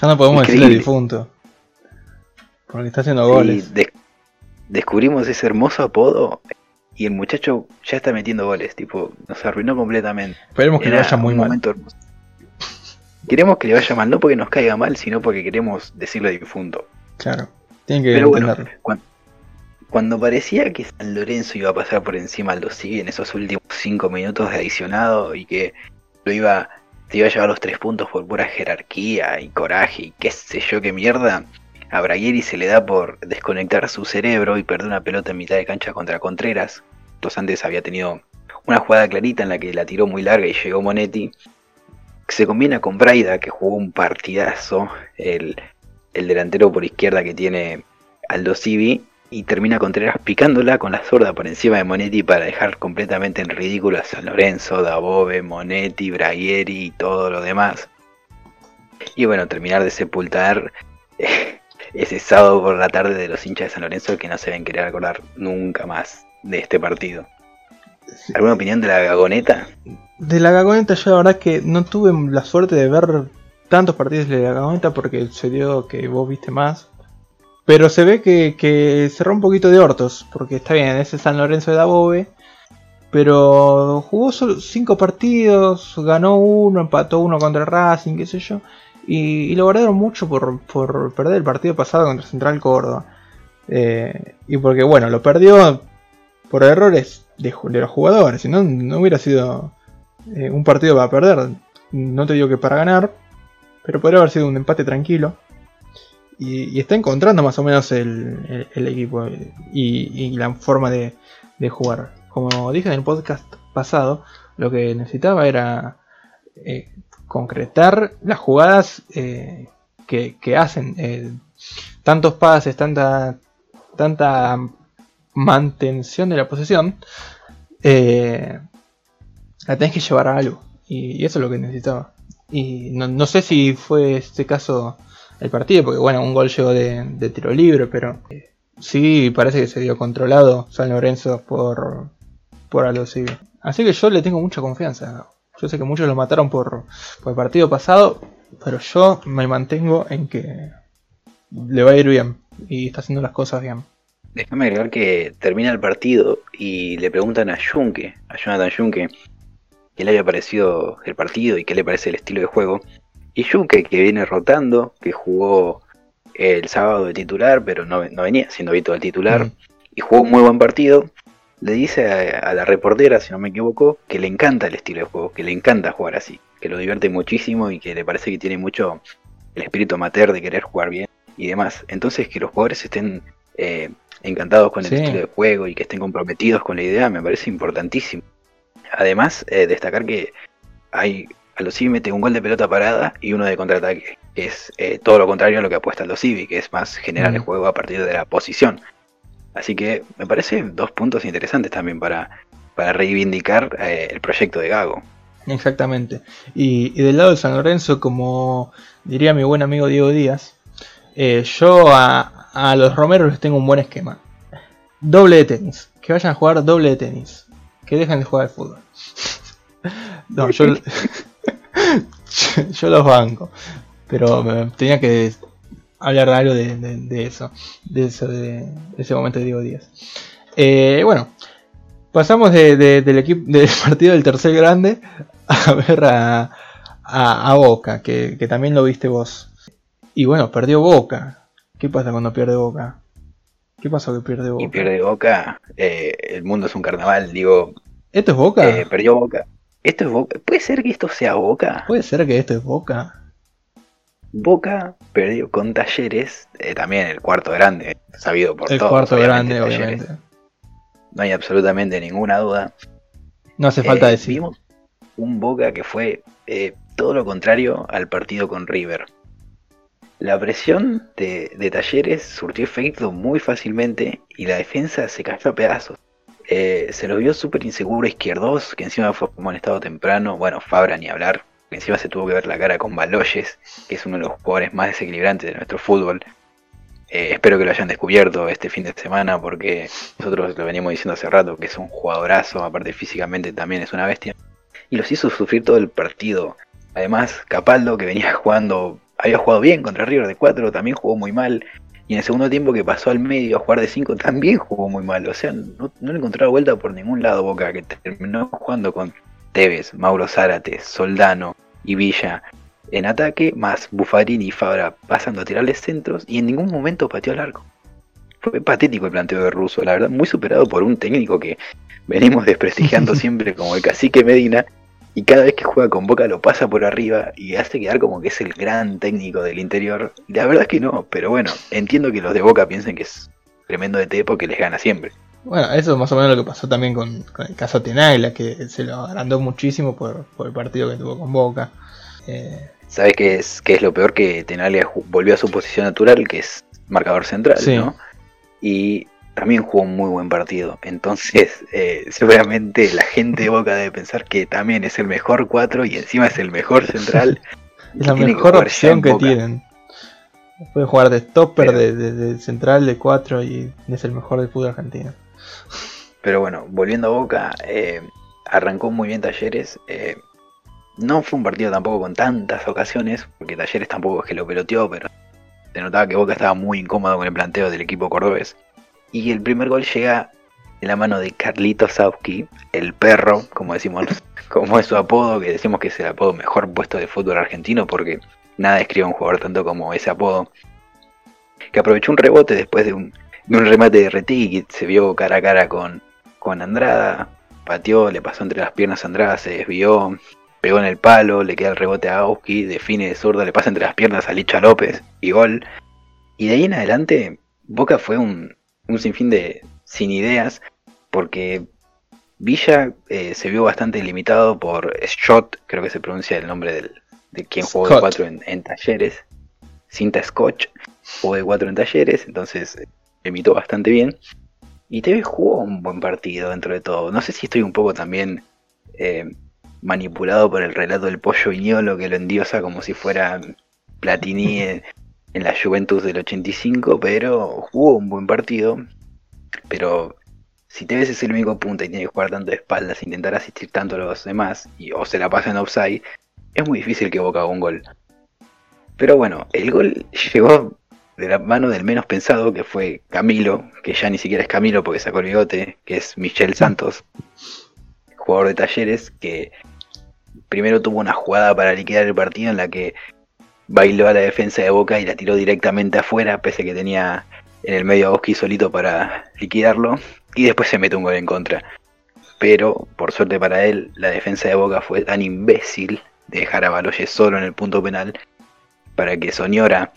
Ya no podemos decirle difunto, porque está haciendo goles. descubrimos ese hermoso apodo y el muchacho ya está metiendo goles, tipo, nos arruinó completamente. Esperemos que le vaya muy mal. Queremos que le vaya mal, no porque nos caiga mal, sino porque queremos decirle difunto. Claro, tienen que Pero cuando parecía que San Lorenzo iba a pasar por encima al Dosivi en esos últimos 5 minutos de adicionado y que lo iba, se iba a llevar los 3 puntos por pura jerarquía y coraje y qué sé yo qué mierda, a Bragueri se le da por desconectar su cerebro y perder una pelota en mitad de cancha contra Contreras. Dos antes había tenido una jugada clarita en la que la tiró muy larga y llegó Monetti. Se combina con Braida, que jugó un partidazo, el, el delantero por izquierda que tiene Aldo Civi, y termina Contreras picándola con la zurda por encima de Monetti para dejar completamente en ridículo a San Lorenzo, Dabove, Monetti, Braguieri y todo lo demás. Y bueno, terminar de sepultar ese sábado por la tarde de los hinchas de San Lorenzo que no se ven querer acordar nunca más de este partido. ¿Alguna opinión de la Gagoneta? De la Gagoneta yo la verdad que no tuve la suerte de ver tantos partidos de la Gagoneta porque se dio que vos viste más pero se ve que, cerró un poquito de hortos, porque está bien, ese San Lorenzo de Dabove. Pero jugó solo 5 partidos, ganó uno, empató uno contra Racing, qué sé yo. Y, lo guardaron mucho por, perder el partido pasado contra Central Córdoba. Eh, y porque, bueno, lo perdió por errores de, los jugadores. Si no, no hubiera sido eh, un partido para perder. No te digo que para ganar, pero podría haber sido un empate tranquilo y, está encontrando más o menos el, equipo y, la forma de, jugar. Como dije en el podcast pasado, lo que necesitaba era eh, concretar las jugadas eh, que, hacen. Eh, tantos pases, tanta, tanta mantención de la posesión. la tenés que llevar a algo. Y, eso es lo que necesitaba. Y no sé si fue este caso el partido, porque bueno, un gol llegó de, tiro libre, pero eh, sí parece que se dio controlado San Lorenzo por, por algo Así que yo le tengo mucha confianza. Yo sé que muchos lo mataron por, por el partido pasado, pero yo me mantengo en que le va a ir bien y está haciendo las cosas bien. Déjame agregar que termina el partido y le preguntan a Junke, a Jonathan Junke, qué le había parecido el partido y qué le parece el estilo de juego. Y Junke, que viene rotando, que jugó el sábado de titular, pero no, venía siendo habitual el titular, mm. y jugó un muy buen partido, le dice a, la reportera, si no me equivoco, que le encanta el estilo de juego, que le encanta jugar así, que lo divierte muchísimo y que le parece que tiene mucho el espíritu amateur de querer jugar bien y demás. Entonces que los jugadores estén eh, encantados con el estilo de juego y que estén comprometidos con la idea me parece importantísimo. Además, eh, destacar que hay a los mete un gol de pelota parada y uno de contraataque, que es eh, todo lo contrario a lo que apuesta los Civi, que es más generar el juego a partir de la posición. Así que me parece dos puntos interesantes también para, para reivindicar eh, el proyecto de Gago. Exactamente. Y, del lado de San Lorenzo, como diría mi buen amigo Diego Díaz, eh, yo a, a, los Romeros les tengo un buen esquema. Doble de tenis. Que vayan a jugar doble de tenis. Que dejen de jugar al fútbol. (laughs) no, yo, (laughs) (laughs) yo los banco. Pero tenía que hablar algo de, de, eso, de eso, de, ese momento de Diego Díaz. Eh, bueno, pasamos del equipo del (laughs) partido del tercer grande a ver a, a, Boca, que, también lo viste vos. Y bueno, perdió Boca. ¿Qué pasa cuando pierde Boca? ¿Qué pasó que pierde Boca? Y pierde Boca, eh, el mundo es un carnaval, digo. ¿Esto es Boca? Eh, perdió Boca. ¿Esto es Boca? ¿Puede ser que esto sea Boca? ¿Puede ser que esto es Boca? Boca perdió con Talleres, eh, también el cuarto grande, sabido por todos. El cuarto grande, obviamente. No hay absolutamente ninguna duda. No hace falta eh, decir. Vimos un Boca que fue eh, todo lo contrario al partido con River. La presión de, Talleres surtió efecto muy fácilmente y la defensa se cayó a pedazos. Se lo vio súper inseguro Izquierdos, que encima fue estado temprano. Bueno, Fabra ni hablar, encima se tuvo que ver la cara con Baloyes, que es uno de los jugadores más desequilibrantes de nuestro fútbol. Eh, espero que lo hayan descubierto este fin de semana porque nosotros lo venimos diciendo hace rato que es un jugadorazo, aparte físicamente también es una bestia. Y los hizo sufrir todo el partido. Además, Capaldo, que venía (laughs) jugando, había jugado bien contra River de 4, también jugó muy mal. Y en el segundo tiempo que pasó al medio a jugar de 5 también jugó muy mal. O sea, no, no le encontraba vuelta por ningún lado Boca, que terminó jugando con Tevez, Mauro Zárate, Soldano y Villa en ataque, más Buffarini y Fabra pasando a tirarles centros y en ningún momento pateó al arco. Fue patético el planteo de Russo, la verdad, muy superado por un técnico que venimos desprestigiando (laughs) siempre como el cacique Medina y cada vez que juega con Boca lo pasa por arriba y hace quedar como que es el gran técnico del interior. La verdad es que no, pero bueno, entiendo que los de Boca piensen que es tremendo de T porque les gana siempre. Bueno, eso es más o menos lo que pasó también con, el caso Tenagla, que se lo agrandó muchísimo por, el partido que tuvo con Boca. Eh, ¿Sabes qué es, qué es lo peor? Que Tenaglia volvió a su posición natural, que es marcador central, ¿no? Y también jugó un muy buen partido. Entonces, (laughs) eh, seguramente la gente de Boca debe pensar que también es el mejor 4 y encima es el mejor central. (laughs) es la mejor opción que tienen. Puede jugar de stopper, de, central, de 4 y es el mejor del fútbol argentino. Pero bueno, volviendo a Boca, eh, arrancó muy bien Talleres. Eh, no fue un partido tampoco con tantas ocasiones, porque Talleres tampoco es que lo peloteó, pero se notaba que Boca estaba muy incómodo con el planteo del equipo cordobés. Y el primer gol llega en la mano de Carlito Sauski, el perro, como decimos, (laughs) como es su apodo, que decimos que es el apodo mejor puesto de fútbol argentino, porque nada describe a un jugador tanto como ese apodo. Que aprovechó un rebote después de un, remate de Retig, se vio cara a cara con, con Andrada, pateó, le pasó entre las piernas a Andrada, se desvió, pegó en el palo, le queda el rebote a Auski, define de zurda, le pasa entre las piernas a Licha López y gol. Y de ahí en adelante, Boca fue un, un sinfín de sin ideas, porque Villa eh, se vio bastante limitado por Schott, creo que se pronuncia el nombre del, de quien jugó de 4 en, talleres. Cinta Scotch jugó de 4 en talleres, entonces limitó bastante bien. Y TV jugó un buen partido dentro de todo. No sé si estoy un poco también eh, manipulado por el relato del pollo Viñolo que lo endiosa como si fuera Platini (laughs) en, la Juventus del 85, pero jugó un buen partido. Pero si Tevez es el único punta y tiene que jugar tanto de espaldas, intentar asistir tanto a los demás, y, o se la pasa en offside, es muy difícil que Boca haga un gol. Pero bueno, el gol llegó de la mano del menos pensado, que fue Camilo, que ya ni siquiera es Camilo porque sacó el bigote, que es Michel Santos, jugador de talleres, que primero tuvo una jugada para liquidar el partido en la que bailó a la defensa de Boca y la tiró directamente afuera, pese a que tenía en el medio a Oski solito para liquidarlo, y después se mete un gol en contra. Pero, por suerte para él, la defensa de Boca fue tan imbécil de dejar a Baloyes solo en el punto penal para que Soñora,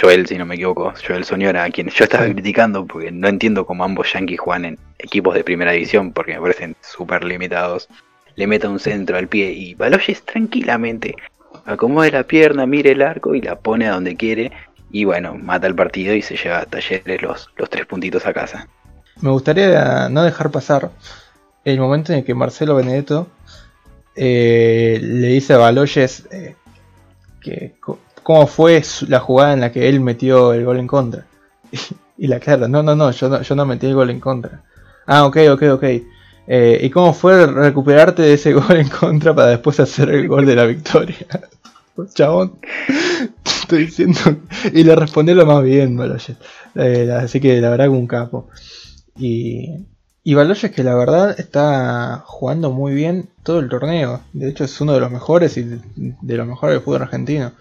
Joel si no me equivoco, Joel Soñora, a quien yo estaba criticando porque no entiendo cómo ambos Yankees juegan en equipos de primera división porque me parecen súper limitados, le meta un centro al pie y Baloyes tranquilamente acomoda la pierna, mire el arco y la pone a donde quiere y bueno, mata el partido y se lleva a Talleres los, los tres puntitos a casa. Me gustaría no dejar pasar el momento en el que Marcelo Benedetto eh, le dice a Baloyes eh, cómo fue la jugada en la que él metió el gol en contra. (laughs) y la cara, no, no, no, yo no, yo no metí el gol en contra. Ah, ok, ok, ok. Eh, ¿Y cómo fue recuperarte de ese (laughs) gol en contra para después hacer el gol de la victoria? (laughs) Chabón, (laughs) estoy diciendo. Y le respondió lo más bien, Baloyes. así que la verdad que un capo. Y, y Baloyes que la verdad está jugando muy bien todo el torneo. De hecho es uno de los mejores y de los mejores del fútbol argentino.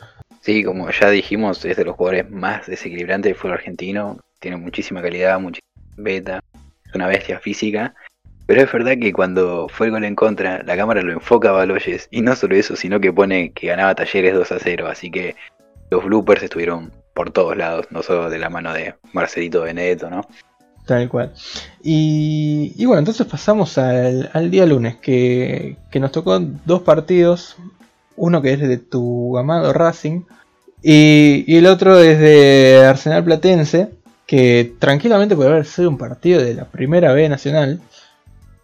Sí, como ya dijimos, es de los jugadores más desequilibrantes del fútbol argentino. Tiene muchísima calidad, muchísima beta. Es una bestia física. Pero es verdad que cuando fue el gol en contra, la cámara lo enfoca a Baloyes. Y no solo eso, sino que pone que ganaba Talleres 2 a 0. Así que los bloopers estuvieron por todos lados, no solo de la mano de Marcelito Benedetto, ¿no? Tal cual. Y, bueno, entonces pasamos al, día lunes, que, nos tocó dos partidos. Uno que es de tu amado Racing. Y, el otro es de Arsenal Platense. Que tranquilamente puede haber sido un partido de la primera B nacional.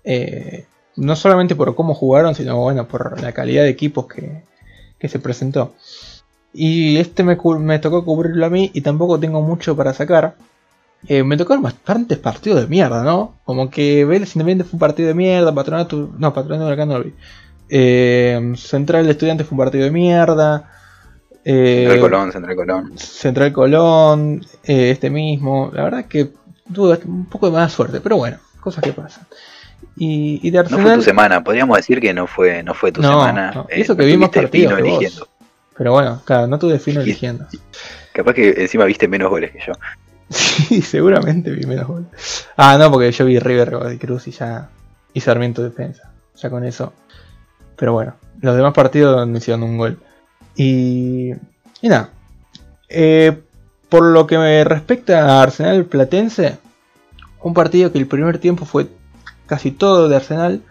Eh, no solamente por cómo jugaron, sino bueno, por la calidad de equipos que, se presentó. Y este me, me tocó cubrirlo a mí y tampoco tengo mucho para sacar. Eh, me tocaron bastantes partidos de mierda, ¿no? Como que Vélez Independiente fue un partido de mierda, Patronato. No, Patronato de no lo vi. Eh, Central de Estudiantes fue un partido de mierda. Eh, Central Colón, Central Colón. Central Colón, este mismo. La verdad que tuve un poco de más suerte, pero bueno, cosas que pasan. Y, y de Arsenal, no fue tu semana, podríamos decir que no fue, no fue tu semana. No. eso eh, que vimos partidos eligiendo. Pero bueno, claro, no tuve fino eligiendo. Capaz que encima viste menos goles que yo. (laughs) Sí, seguramente vi menos gol. Ah, no, porque yo vi River de Cruz y ya. Y Sarmiento defensa. Ya con eso. Pero bueno, los demás partidos no hicieron un gol. Y. Y nada. Eh, por lo que me respecta a Arsenal Platense, un partido que el primer tiempo fue casi todo de Arsenal.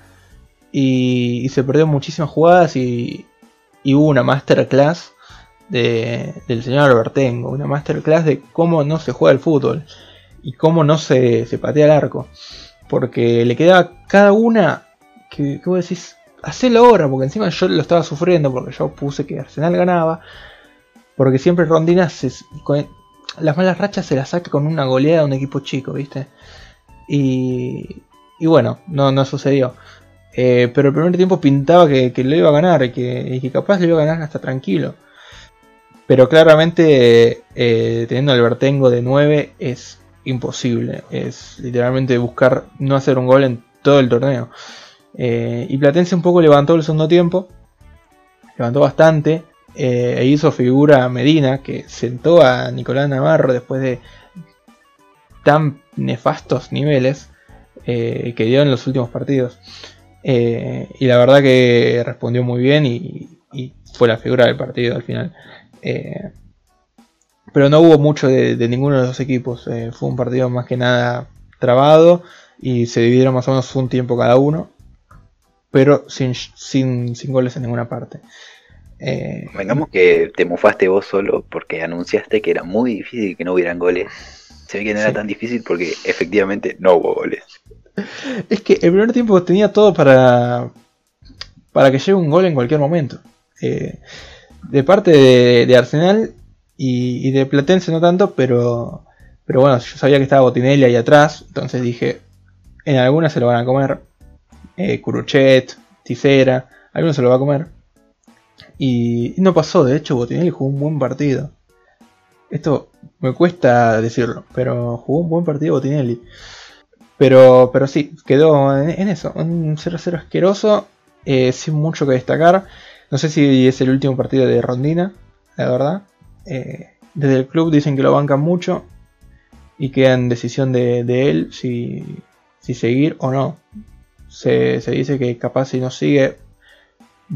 Y, y se perdió muchísimas jugadas y, y hubo una masterclass del señor Albertengo, una masterclass de cómo no se juega el fútbol y cómo no se, se patea el arco. Porque le quedaba cada una que, que vos decís, hacelo ahora, porque encima yo lo estaba sufriendo porque yo puse que Arsenal ganaba. Porque siempre Rondina las malas rachas se las saca con una goleada a un equipo chico, ¿viste? Y, y bueno, no, no sucedió. Eh, pero el primer tiempo pintaba que, que lo iba a ganar y que, capaz lo iba a ganar hasta tranquilo. Pero claramente eh, teniendo al Vertengo de 9 es imposible. Es literalmente buscar no hacer un gol en todo el torneo. Eh, y Platense un poco levantó el segundo tiempo. Levantó bastante. E hizo figura a Medina que sentó a Nicolás Navarro después de tan nefastos niveles que dio en los últimos partidos. y la verdad que respondió muy bien y fue la figura del partido al final. Eh, pero no hubo mucho de, ninguno de los equipos. Eh, fue un partido más que nada trabado y se dividieron más o menos un tiempo cada uno. Pero sin, sin, sin goles en ninguna parte. Eh, Vengamos que te mufaste vos solo porque anunciaste que era muy difícil que no hubieran goles. Se ve que no era tan difícil porque efectivamente no hubo goles. Es que el primer tiempo tenía todo para, para que llegue un gol en cualquier momento. Eh, de parte de, Arsenal y, de Platense no tanto, pero, pero bueno, yo sabía que estaba Botinelli ahí atrás, entonces dije, en algunas se lo van a comer, eh, Curuchet, Ticera, algunos se lo va a comer. y, no pasó. De hecho, Botinelli jugó un buen partido. Esto me cuesta decirlo, pero jugó un buen partido Botinelli. Pero, pero sí, quedó en, eso. Un 0-0 asqueroso, eh, sin mucho que destacar. No sé si es el último partido de Rondina, la verdad. Eh, desde el club dicen que lo bancan mucho y queda en decisión de, él si, si, seguir o no. Se, dice que capaz si no sigue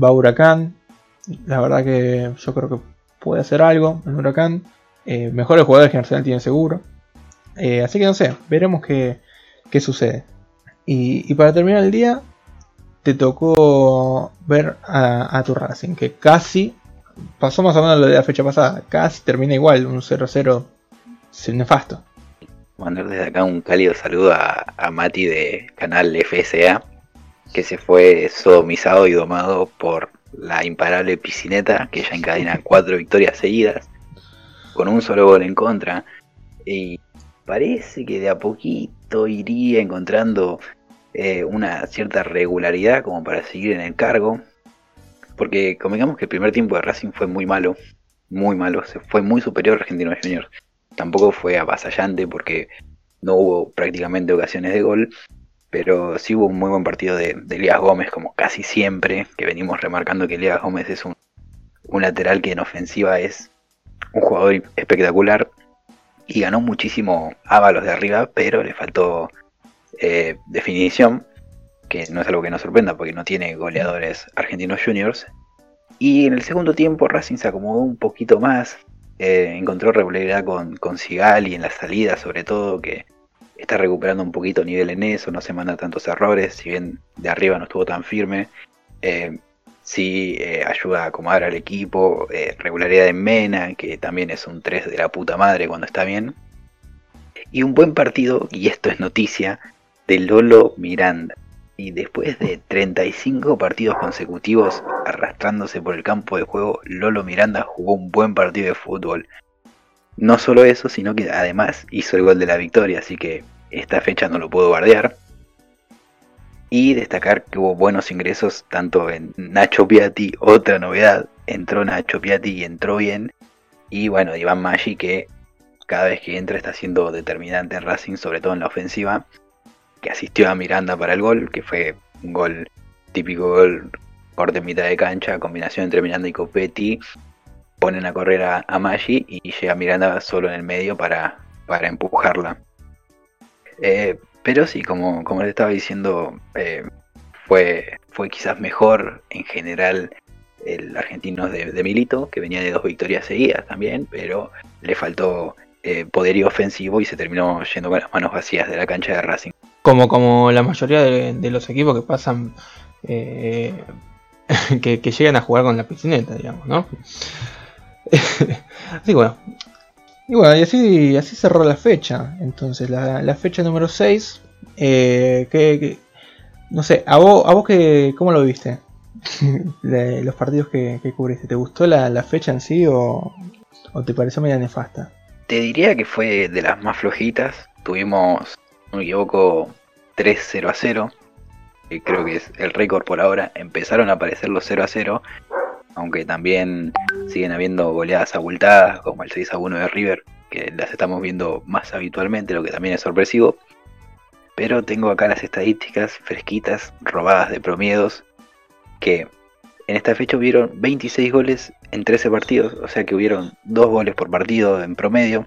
va a Huracán. La verdad que yo creo que puede hacer algo en Huracán. Eh, mejores jugadores que Arsenal tiene seguro. Eh, así que no sé, veremos qué, qué sucede. Y, para terminar el día, te tocó ver a, a tu Racing, que casi pasó más o menos lo de la fecha pasada. Casi termina igual, un 0-0 nefasto. Mandar desde acá un cálido saludo a, Mati de canal FSA, que se fue sodomizado y domado por la imparable piscineta, que ya encadena cuatro victorias seguidas, con un solo gol en contra. Y parece que de a poquito iría encontrando eh, una cierta regularidad como para seguir en el cargo. Porque convengamos que el primer tiempo de Racing fue muy malo, muy malo, se fue muy superior a Argentino Juniors. Tampoco fue avasallante porque no hubo prácticamente ocasiones de gol, pero sí hubo un muy buen partido de, de Elías Gómez, como casi siempre, que venimos remarcando que Elías Gómez es un, lateral que en ofensiva es un jugador espectacular y ganó muchísimo Ábalos de arriba, pero le faltó eh, definición que no es algo que nos sorprenda porque no tiene goleadores argentinos juniors. Y en el segundo tiempo Racing se acomodó un poquito más, eh, encontró regularidad con, con Sigal y en la salida sobre todo, que está recuperando un poquito nivel en eso, no se manda tantos errores, si bien de arriba no estuvo tan firme. Eh, sí eh, ayuda a acomodar al equipo, regularidad en Mena, que también es un 3 de la puta madre cuando está bien. Y un buen partido, y esto es noticia, de Lolo Miranda y después de 35 partidos consecutivos arrastrándose por el campo de juego, Lolo Miranda jugó un buen partido de fútbol. No solo eso, sino que además hizo el gol de la victoria, así que esta fecha no lo puedo bardear. Y destacar que hubo buenos ingresos tanto en Nacho Piatti, otra novedad, entró Nacho Piatti y entró bien. Y bueno, Iván Maggi que cada vez que entra está siendo determinante en Racing, sobre todo en la ofensiva que asistió a Miranda para el gol, que fue un gol típico gol corte en mitad de cancha, combinación entre Miranda y Copetti, ponen a correr a, a Maggi y llega Miranda solo en el medio para, para empujarla. Eh, pero sí, como, como les estaba diciendo, eh, fue, fue quizás mejor en general el argentino de, Milito, que venía de dos victorias seguidas también, pero le faltó eh, poderío ofensivo y se terminó yendo con las manos vacías de la cancha de Racing. Como, como la mayoría de, los equipos que pasan, eh, (laughs) que, llegan a jugar con la piscineta, digamos, ¿no? (laughs) así bueno. Y bueno, y así, así cerró la fecha. Entonces, la, fecha número 6. Eh, que, no sé, ¿a vos, a vos que, cómo lo viste? (laughs) los partidos que, cubriste. ¿Te gustó la, fecha en sí o, o te pareció media nefasta? Te diría que fue de las más flojitas. Tuvimos, no me equivoco, 3-0 a 0. Que creo que es el récord por ahora. Empezaron a aparecer los 0 a 0. Aunque también siguen habiendo goleadas abultadas, como el 6 a 1 de River, que las estamos viendo más habitualmente, lo que también es sorpresivo. Pero tengo acá las estadísticas fresquitas, robadas de promiedos, que en esta fecha hubieron 26 goles en 13 partidos, o sea que hubieron 2 goles por partido en promedio.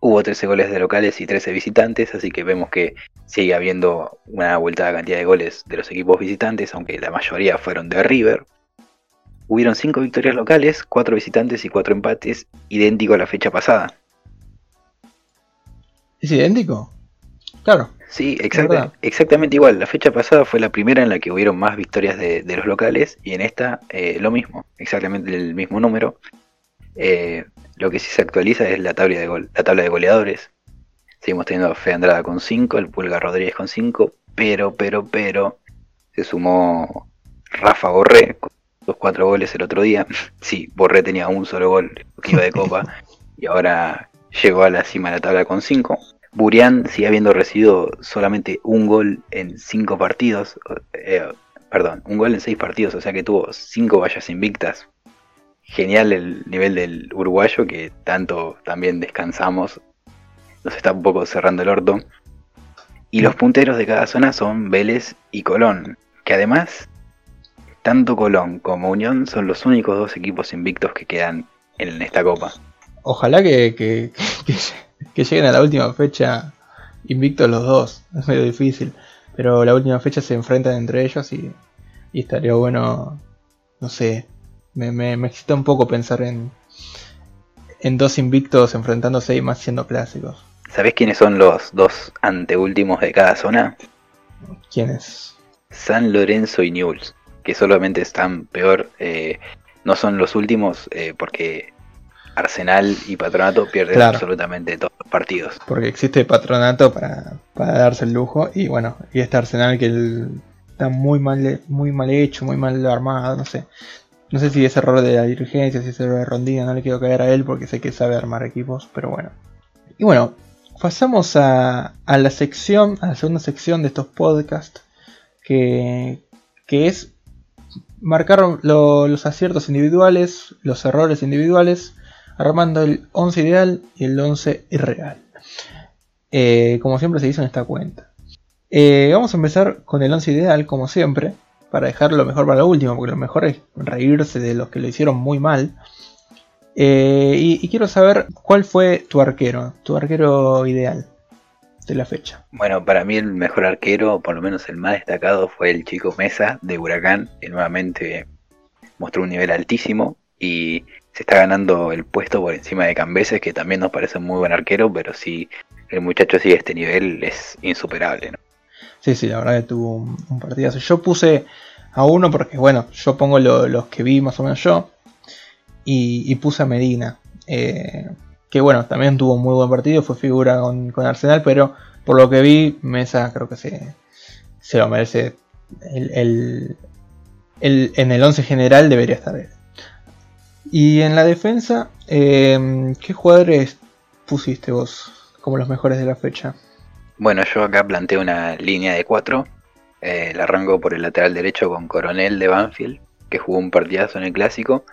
Hubo 13 goles de locales y 13 visitantes, así que vemos que sigue habiendo una vuelta cantidad de goles de los equipos visitantes, aunque la mayoría fueron de River. Hubieron 5 victorias locales, 4 visitantes y 4 empates, idéntico a la fecha pasada. ¿Es idéntico? Claro. Sí, exactamente igual. La fecha pasada fue la primera en la que hubieron más victorias de, los locales y en esta eh, lo mismo, exactamente el mismo número. Eh, lo que sí se actualiza es la tabla de, gol, la tabla de goleadores. Seguimos teniendo a Fe Andrada con 5, el Pulga Rodríguez con 5, pero, pero, pero, se sumó Rafa Borré con dos cuatro goles el otro día. (laughs) Sí, Borré tenía un solo gol que iba de copa (laughs) y ahora llegó a la cima de la tabla con 5. Burián sigue habiendo recibido solamente un gol en 5 partidos, eh, perdón, un gol en seis partidos, o sea que tuvo cinco vallas invictas. Genial el nivel del uruguayo que tanto también descansamos. Nos está un poco cerrando el orto. Y los punteros de cada zona son Vélez y Colón, que además tanto Colón como Unión son los únicos dos equipos invictos que quedan en esta copa. Ojalá que, que, lleguen a la última fecha invictos los dos. Es medio difícil. Pero la última fecha se enfrentan entre ellos y, estaría bueno. No sé. Me, me, me, excita un poco pensar en, en dos invictos enfrentándose y más siendo clásicos. ¿Sabés quiénes son los dos anteúltimos de cada zona? ¿Quiénes? San Lorenzo y Newell's, que solamente están peor. Eh, no son los últimos eh, porque Arsenal y Patronato pierden absolutamente todos los partidos. Porque existe Patronato para, darse el lujo y bueno, y este Arsenal que está muy mal, muy mal hecho, muy mal armado, no sé. No sé si es error de la dirigencia, si es error de Rondina, no le quiero caer a él porque sé que sabe armar equipos, pero bueno. Y bueno, pasamos a, a la sección, a la segunda sección de estos podcasts, que, que es marcar los aciertos individuales, los errores individuales armando el 11 ideal y el 11 irreal. Eh, como siempre se hizo en esta cuenta. Eh, vamos a empezar con el 11 ideal, como siempre, para dejar lo mejor para lo último, porque lo mejor es reírse de los que lo hicieron muy mal. Eh, y, quiero saber cuál fue tu arquero, tu arquero ideal de la fecha. Bueno, para mí el mejor arquero, por lo menos el más destacado, fue el chico Mesa de Huracán, que nuevamente mostró un nivel altísimo y se está ganando el puesto por encima de Cambeses, que también nos parece un muy buen arquero, pero si el muchacho sigue este nivel es insuperable. ¿no? Sí, sí, la verdad que tuvo un, partido Yo puse a uno porque, bueno, yo pongo los que vi más o menos yo, y, puse a Medina, eh, que bueno, también tuvo un muy buen partido, fue figura con, Arsenal, pero por lo que vi, Mesa creo que se, se lo merece. El, en el 11 general debería estar él. Y en la defensa, em, ¿qué jugadores pusiste vos como los mejores de la fecha? Bueno, yo acá planteo una línea de cuatro. Eh, la arranco por el lateral derecho con Coronel de Banfield, que jugó un partidazo en el clásico.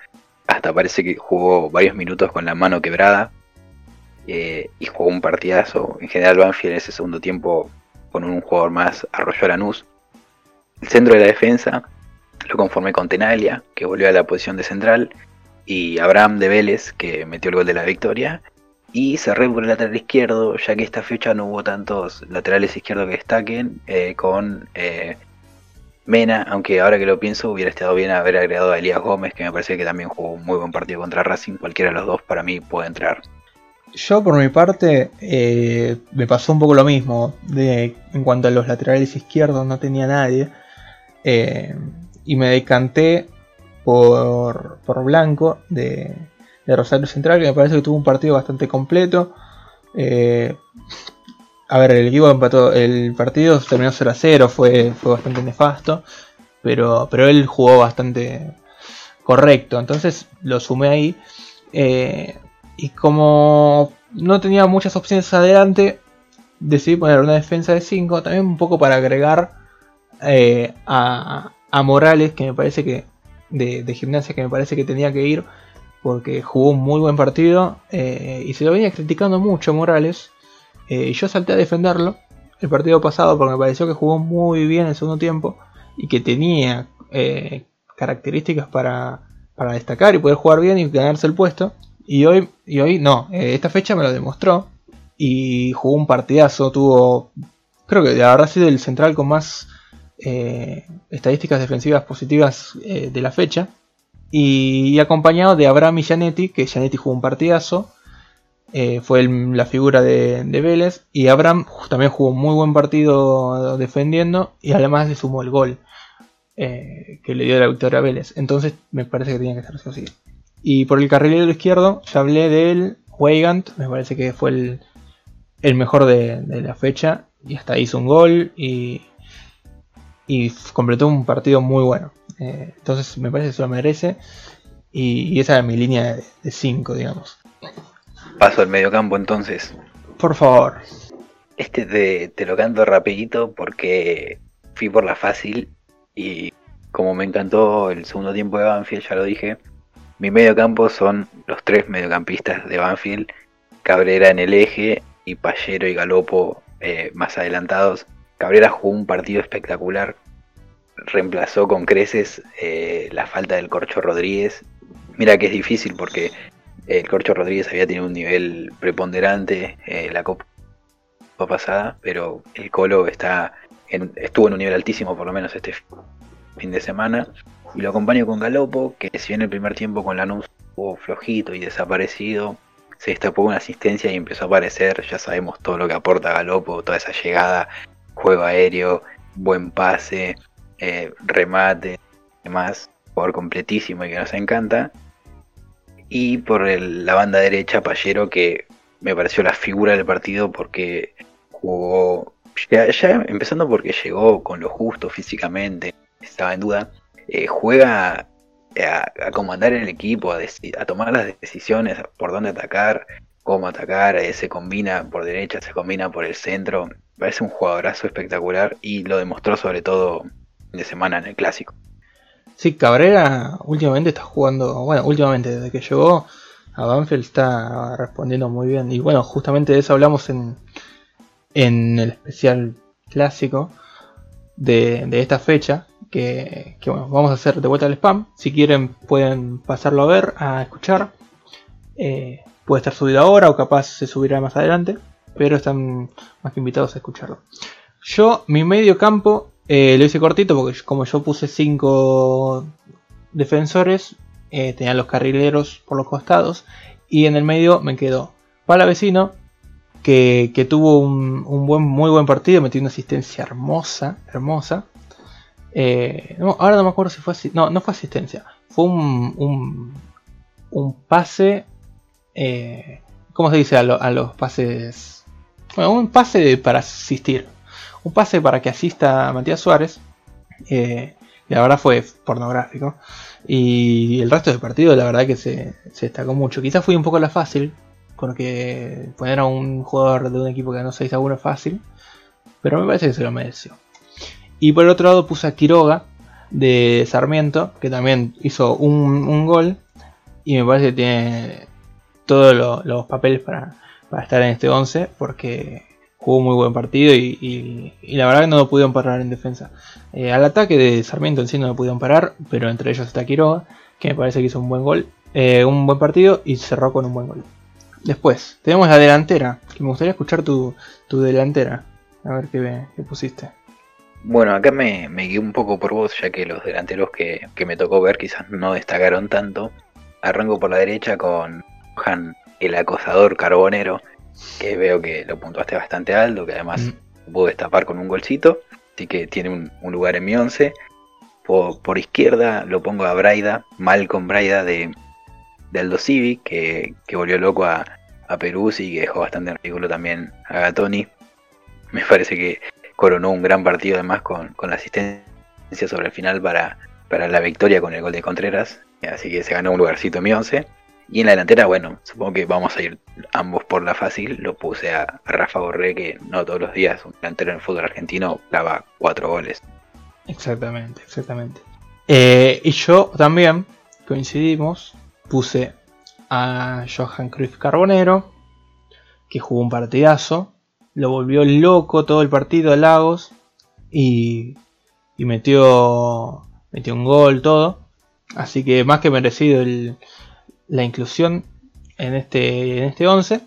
Hasta parece que jugó varios minutos con la mano quebrada. Eh, y jugó un partidazo. En general, Banfield en ese segundo tiempo, con un jugador más, arrolló a Lanús. El centro de la defensa lo conformé con Tenalia, que volvió a la posición de central y Abraham de Vélez, que metió el gol de la victoria. Y cerré por el lateral izquierdo, ya que esta fecha no hubo tantos laterales izquierdos que destaquen, eh, con eh, Mena, aunque ahora que lo pienso hubiera estado bien haber agregado a Elías Gómez, que me parece que también jugó un muy buen partido contra Racing, cualquiera de los dos para mí puede entrar. Yo por mi parte eh, me pasó un poco lo mismo, de, en cuanto a los laterales izquierdos no tenía nadie, y me decanté por, por Blanco de, Rosario Central, que me parece que tuvo un partido bastante completo. Eh, a ver, el equipo empató, el partido terminó 0 a 0, fue, fue bastante nefasto, pero, pero él jugó bastante correcto, entonces lo sumé ahí. Eh, y como no tenía muchas opciones adelante, decidí poner una defensa de 5, también un poco para agregar eh, a, a Morales, que me parece que de, gimnasia que me parece que tenía que ir porque jugó un muy buen partido eh, y se lo venía criticando mucho Morales. Eh, y yo salté a defenderlo el partido pasado porque me pareció que jugó muy bien el segundo tiempo y que tenía características para, para, destacar y poder jugar bien y ganarse el puesto. Y hoy, y hoy no, esta fecha me lo demostró y jugó un partidazo. Tuvo, creo que habrá sido el central con más eh, estadísticas defensivas positivas eh, de la fecha. Y, acompañado de Abraham y Gianetti, que Gianetti jugó un partidazo. Eh, fue la figura de, Vélez. Y Abraham también jugó un muy buen partido defendiendo. Y además le sumó el gol que le dio la victoria a Vélez. Entonces me parece que tenía que ser así. Y por el carrilero izquierdo, ya hablé del Weigand. Me parece que fue el, mejor de, de la fecha. Y hasta hizo un gol. Y y completó un partido muy bueno. Eh, entonces me parece que se lo merece. Y, esa es mi línea de 5, digamos. Paso al medio campo entonces. Por favor. Este te, te, lo canto rapidito porque fui por la fácil y como me encantó el segundo tiempo de Banfield, ya lo dije, mi medio campo son los tres mediocampistas de Banfield, Cabrera en el eje y Pallero y Galopo eh, más adelantados. Cabrera jugó un partido espectacular, reemplazó con creces eh, la falta del Corcho Rodríguez. Mira que es difícil porque el Corcho Rodríguez había tenido un nivel preponderante eh, la Copa pasada, pero el Colo está estuvo en un nivel altísimo por lo menos este fin de semana. Y lo acompaño con Galopo, que si bien el primer tiempo con Lanús estuvo flojito y desaparecido, se destapó una asistencia y empezó a aparecer. Ya sabemos todo lo que aporta Galopo, toda esa llegada, juego aéreo, buen pase, eh, remate, demás. Jugador completísimo y que nos encanta. Y por la banda derecha, Pallero, que me pareció la figura del partido porque jugó, ya, empezando porque llegó con lo justo físicamente, estaba en duda, eh, juega a, comandar el equipo, a, tomar las decisiones, por dónde atacar, cómo atacar, eh, se combina por derecha, se combina por el centro, parece un jugadorazo espectacular y lo demostró sobre todo de semana en el clásico. Sí, Cabrera últimamente está jugando, bueno, últimamente desde que llegó a Banfield está respondiendo muy bien. Y bueno, justamente de eso hablamos en, en el especial clásico de, esta fecha. Que, bueno, vamos a hacer de vuelta al spam. Si quieren pueden pasarlo a ver, a escuchar. Eh, puede estar subido ahora o capaz se subirá más adelante. Pero están más que invitados a escucharlo. Yo, mi medio campo, eh, lo hice cortito porque como yo puse 5 defensores, eh, tenía los carrileros por los costados. Y en el medio me quedó Palavecino, que, que tuvo un, buen, muy buen partido, metió una asistencia hermosa, hermosa. Eh, ahora no me acuerdo si fue no, no fue asistencia, fue un, un, pase, eh, ¿cómo se dice a, los pases? Bueno, un pase para asistir, un pase para que asista Matías Suárez. Eh, la verdad fue pornográfico. Y el resto del partido, la verdad que se, destacó mucho. Quizás fue un poco la fácil, porque poner a un jugador de un equipo que ganó 6 a 1 es fácil, pero me parece que se lo mereció. Y por el otro lado puse a Quiroga de Sarmiento, que también hizo un, gol, y me parece que tiene todos los papeles para, estar en este 11, porque jugó muy buen partido y, la verdad que no lo pudieron parar en defensa. Eh, al ataque de Sarmiento en sí no lo pudieron parar, pero entre ellos está Quiroga, que me parece que hizo un buen gol, eh, un buen partido y cerró con un buen gol. Después, tenemos la delantera, que me gustaría escuchar tu, delantera. A ver qué, qué, pusiste. Bueno, acá me, me guié un poco por vos, ya que los delanteros que, me tocó ver quizás no destacaron tanto. Arranco por la derecha con Han, el acosador carbonero, que veo que lo puntuaste bastante alto, que además mm. pudo destapar con un golcito, así que tiene un, lugar en mi once. Por, por, izquierda lo pongo a Braida, Malcolm Braida de, de Aldo Civi, que, volvió loco a, a Perú y que dejó bastante en ridículo también a Gatoni. Me parece que coronó un gran partido además con, la asistencia sobre el final para, para la victoria con el gol de Contreras. Así que se ganó un lugarcito en mi 11. Y en la delantera, bueno, supongo que vamos a ir ambos por la fácil. Lo puse a, Rafa Borré, que no todos los días un delantero en el fútbol argentino clava cuatro goles. Exactamente, exactamente. Eh, y yo también coincidimos puse a Johan Cruyff Carbonero, que jugó un partidazo, lo volvió loco todo el partido a Lagos y, metió, metió un gol, todo. Así que más que merecido la inclusión en este, en este 11.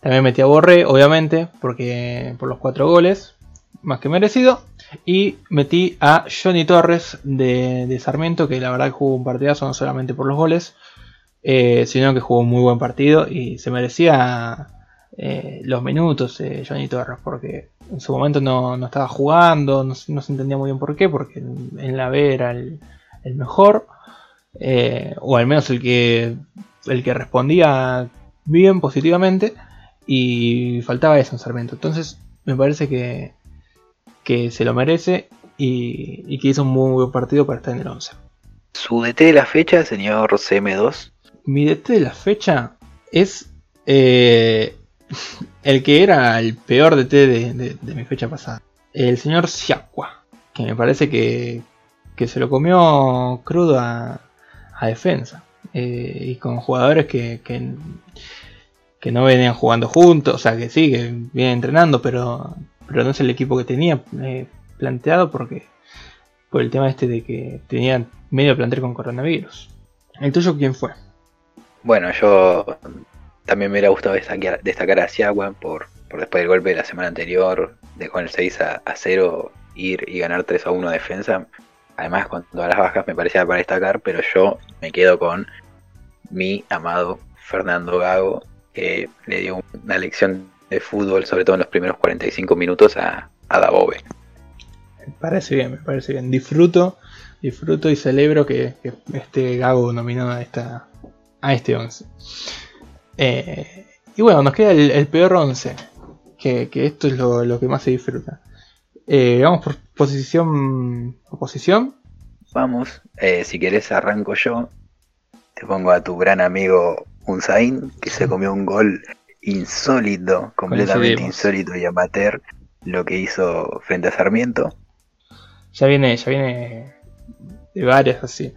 También metí a Borré, obviamente, porque por los cuatro goles, más que merecido. Y metí a Johnny Torres de, de Sarmiento, que la verdad que jugó un partidazo no solamente por los goles, eh, sino que jugó un muy buen partido y se merecía eh, los minutos eh, Johnny Torres, porque en su momento no, estaba jugando, no, se entendía muy bien por qué, porque en, la B era el, mejor, o al menos el que, el que respondía bien positivamente, y faltaba eso en Sarmiento. Entonces me parece que, que se lo merece y, y, que hizo un muy buen partido para estar en el 11. Su DT de la fecha, señor CM2 mi DT de la fecha es eh, el que era el peor DT de, de, mi fecha pasada. El señor Siakwa, que me parece que, que se lo comió crudo a, defensa. Eh, y con jugadores que, que, no venían jugando juntos, o sea que sí, que vienen entrenando, pero, pero no es el equipo que tenía eh, planteado porque por el tema este de que tenían medio plantel con coronavirus. ¿El tuyo quién fue? Bueno, yo también me hubiera gustado destacar, destacar a Siagua por, después del golpe de la semana anterior, de con el 6 a, 0 ir y ganar 3 a 1 defensa. Además, con todas las bajas me parecía para destacar, pero yo me quedo con mi amado Fernando Gago, que le dio una lección de fútbol, sobre todo en los primeros 45 minutos, a, a. Me parece bien, me parece bien. Disfruto, disfruto y celebro que, que esté Gago nominado a, esta, a este 11. Eh, y bueno, nos queda el, peor 11, que, esto es lo, que más se disfruta. Eh, vamos por posición oposición. Vamos, eh, si querés arranco yo. Te pongo a tu gran amigo Unzain, que se comió un gol insólito, completamente insólito y amateur, lo que hizo frente a Sarmiento. Ya viene, ya viene de varias así.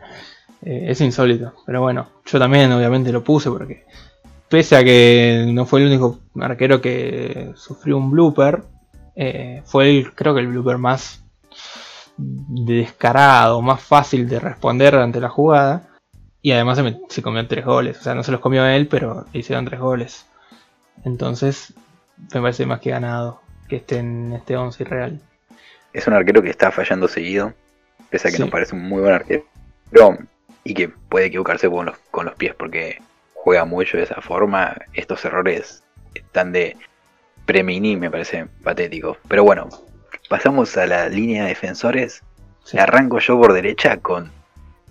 es insólito, pero bueno, yo también obviamente lo puse porque pese a que no fue el único arquero que sufrió un blooper, eh, fue el, creo que el blooper más descarado, más fácil de responder ante la jugada. Y además se, comió tres goles. O sea, no se los comió él, pero hicieron tres goles. Entonces, me parece más que ganado que esté en este 11 real. Es un arquero que está fallando seguido, pese a que nos parece un muy buen arquero. y que puede equivocarse con los, con los pies, porque juega mucho de esa forma, estos errores están de premini, me parece patético. Pero bueno, pasamos a la línea de defensores. Arranco yo por derecha con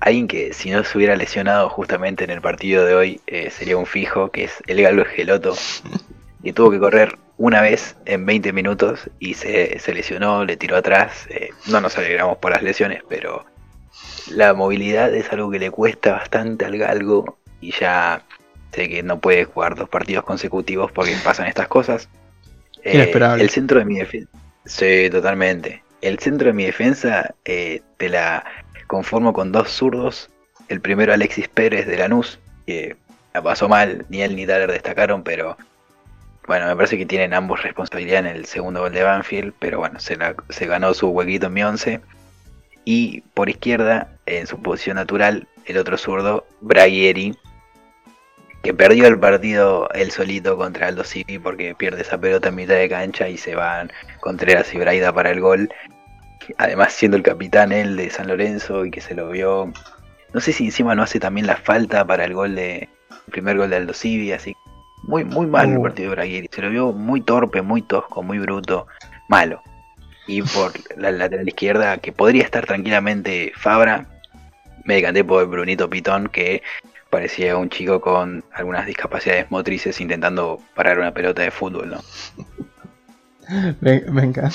alguien que si no se hubiera lesionado justamente en el partido de hoy eh, sería un fijo, que es el Galo Geloto, (laughs) que tuvo que correr una vez en 20 minutos y se, lesionó, le tiró atrás. Eh, no nos alegramos por las lesiones, pero la movilidad es algo que le cuesta bastante al galgo y ya sé que no puede jugar dos partidos consecutivos porque pasan estas cosas. (laughs) Eh, el centro de mi defensa. Sí, totalmente. El centro de mi defensa eh, te la conformo con dos zurdos. El primero Alexis Pérez de Lanús, que la pasó mal, ni él ni Daler destacaron, pero bueno, me parece que tienen ambos responsabilidad en el segundo gol de Banfield, pero bueno, se, se ganó su huequito en mi once. Y por izquierda, en su posición natural, el otro zurdo, Braguieri, que perdió el partido él solito contra Aldo Civi porque pierde esa pelota en mitad de cancha y se van Contreras y Braida para el gol. Además siendo el capitán él de San Lorenzo y que se lo vio. No sé si encima no hace también la falta para el gol de. El primer gol de Aldo Civi, así. Muy, muy mal el partido de Braguieri. Se lo vio muy torpe, muy tosco, muy bruto. Malo. Y por la lateral izquierda, que podría estar tranquilamente Fabra, me decanté por Brunito Pitón, que parecía un chico con algunas discapacidades motrices intentando parar una pelota de fútbol, ¿no? (laughs) me, encanta.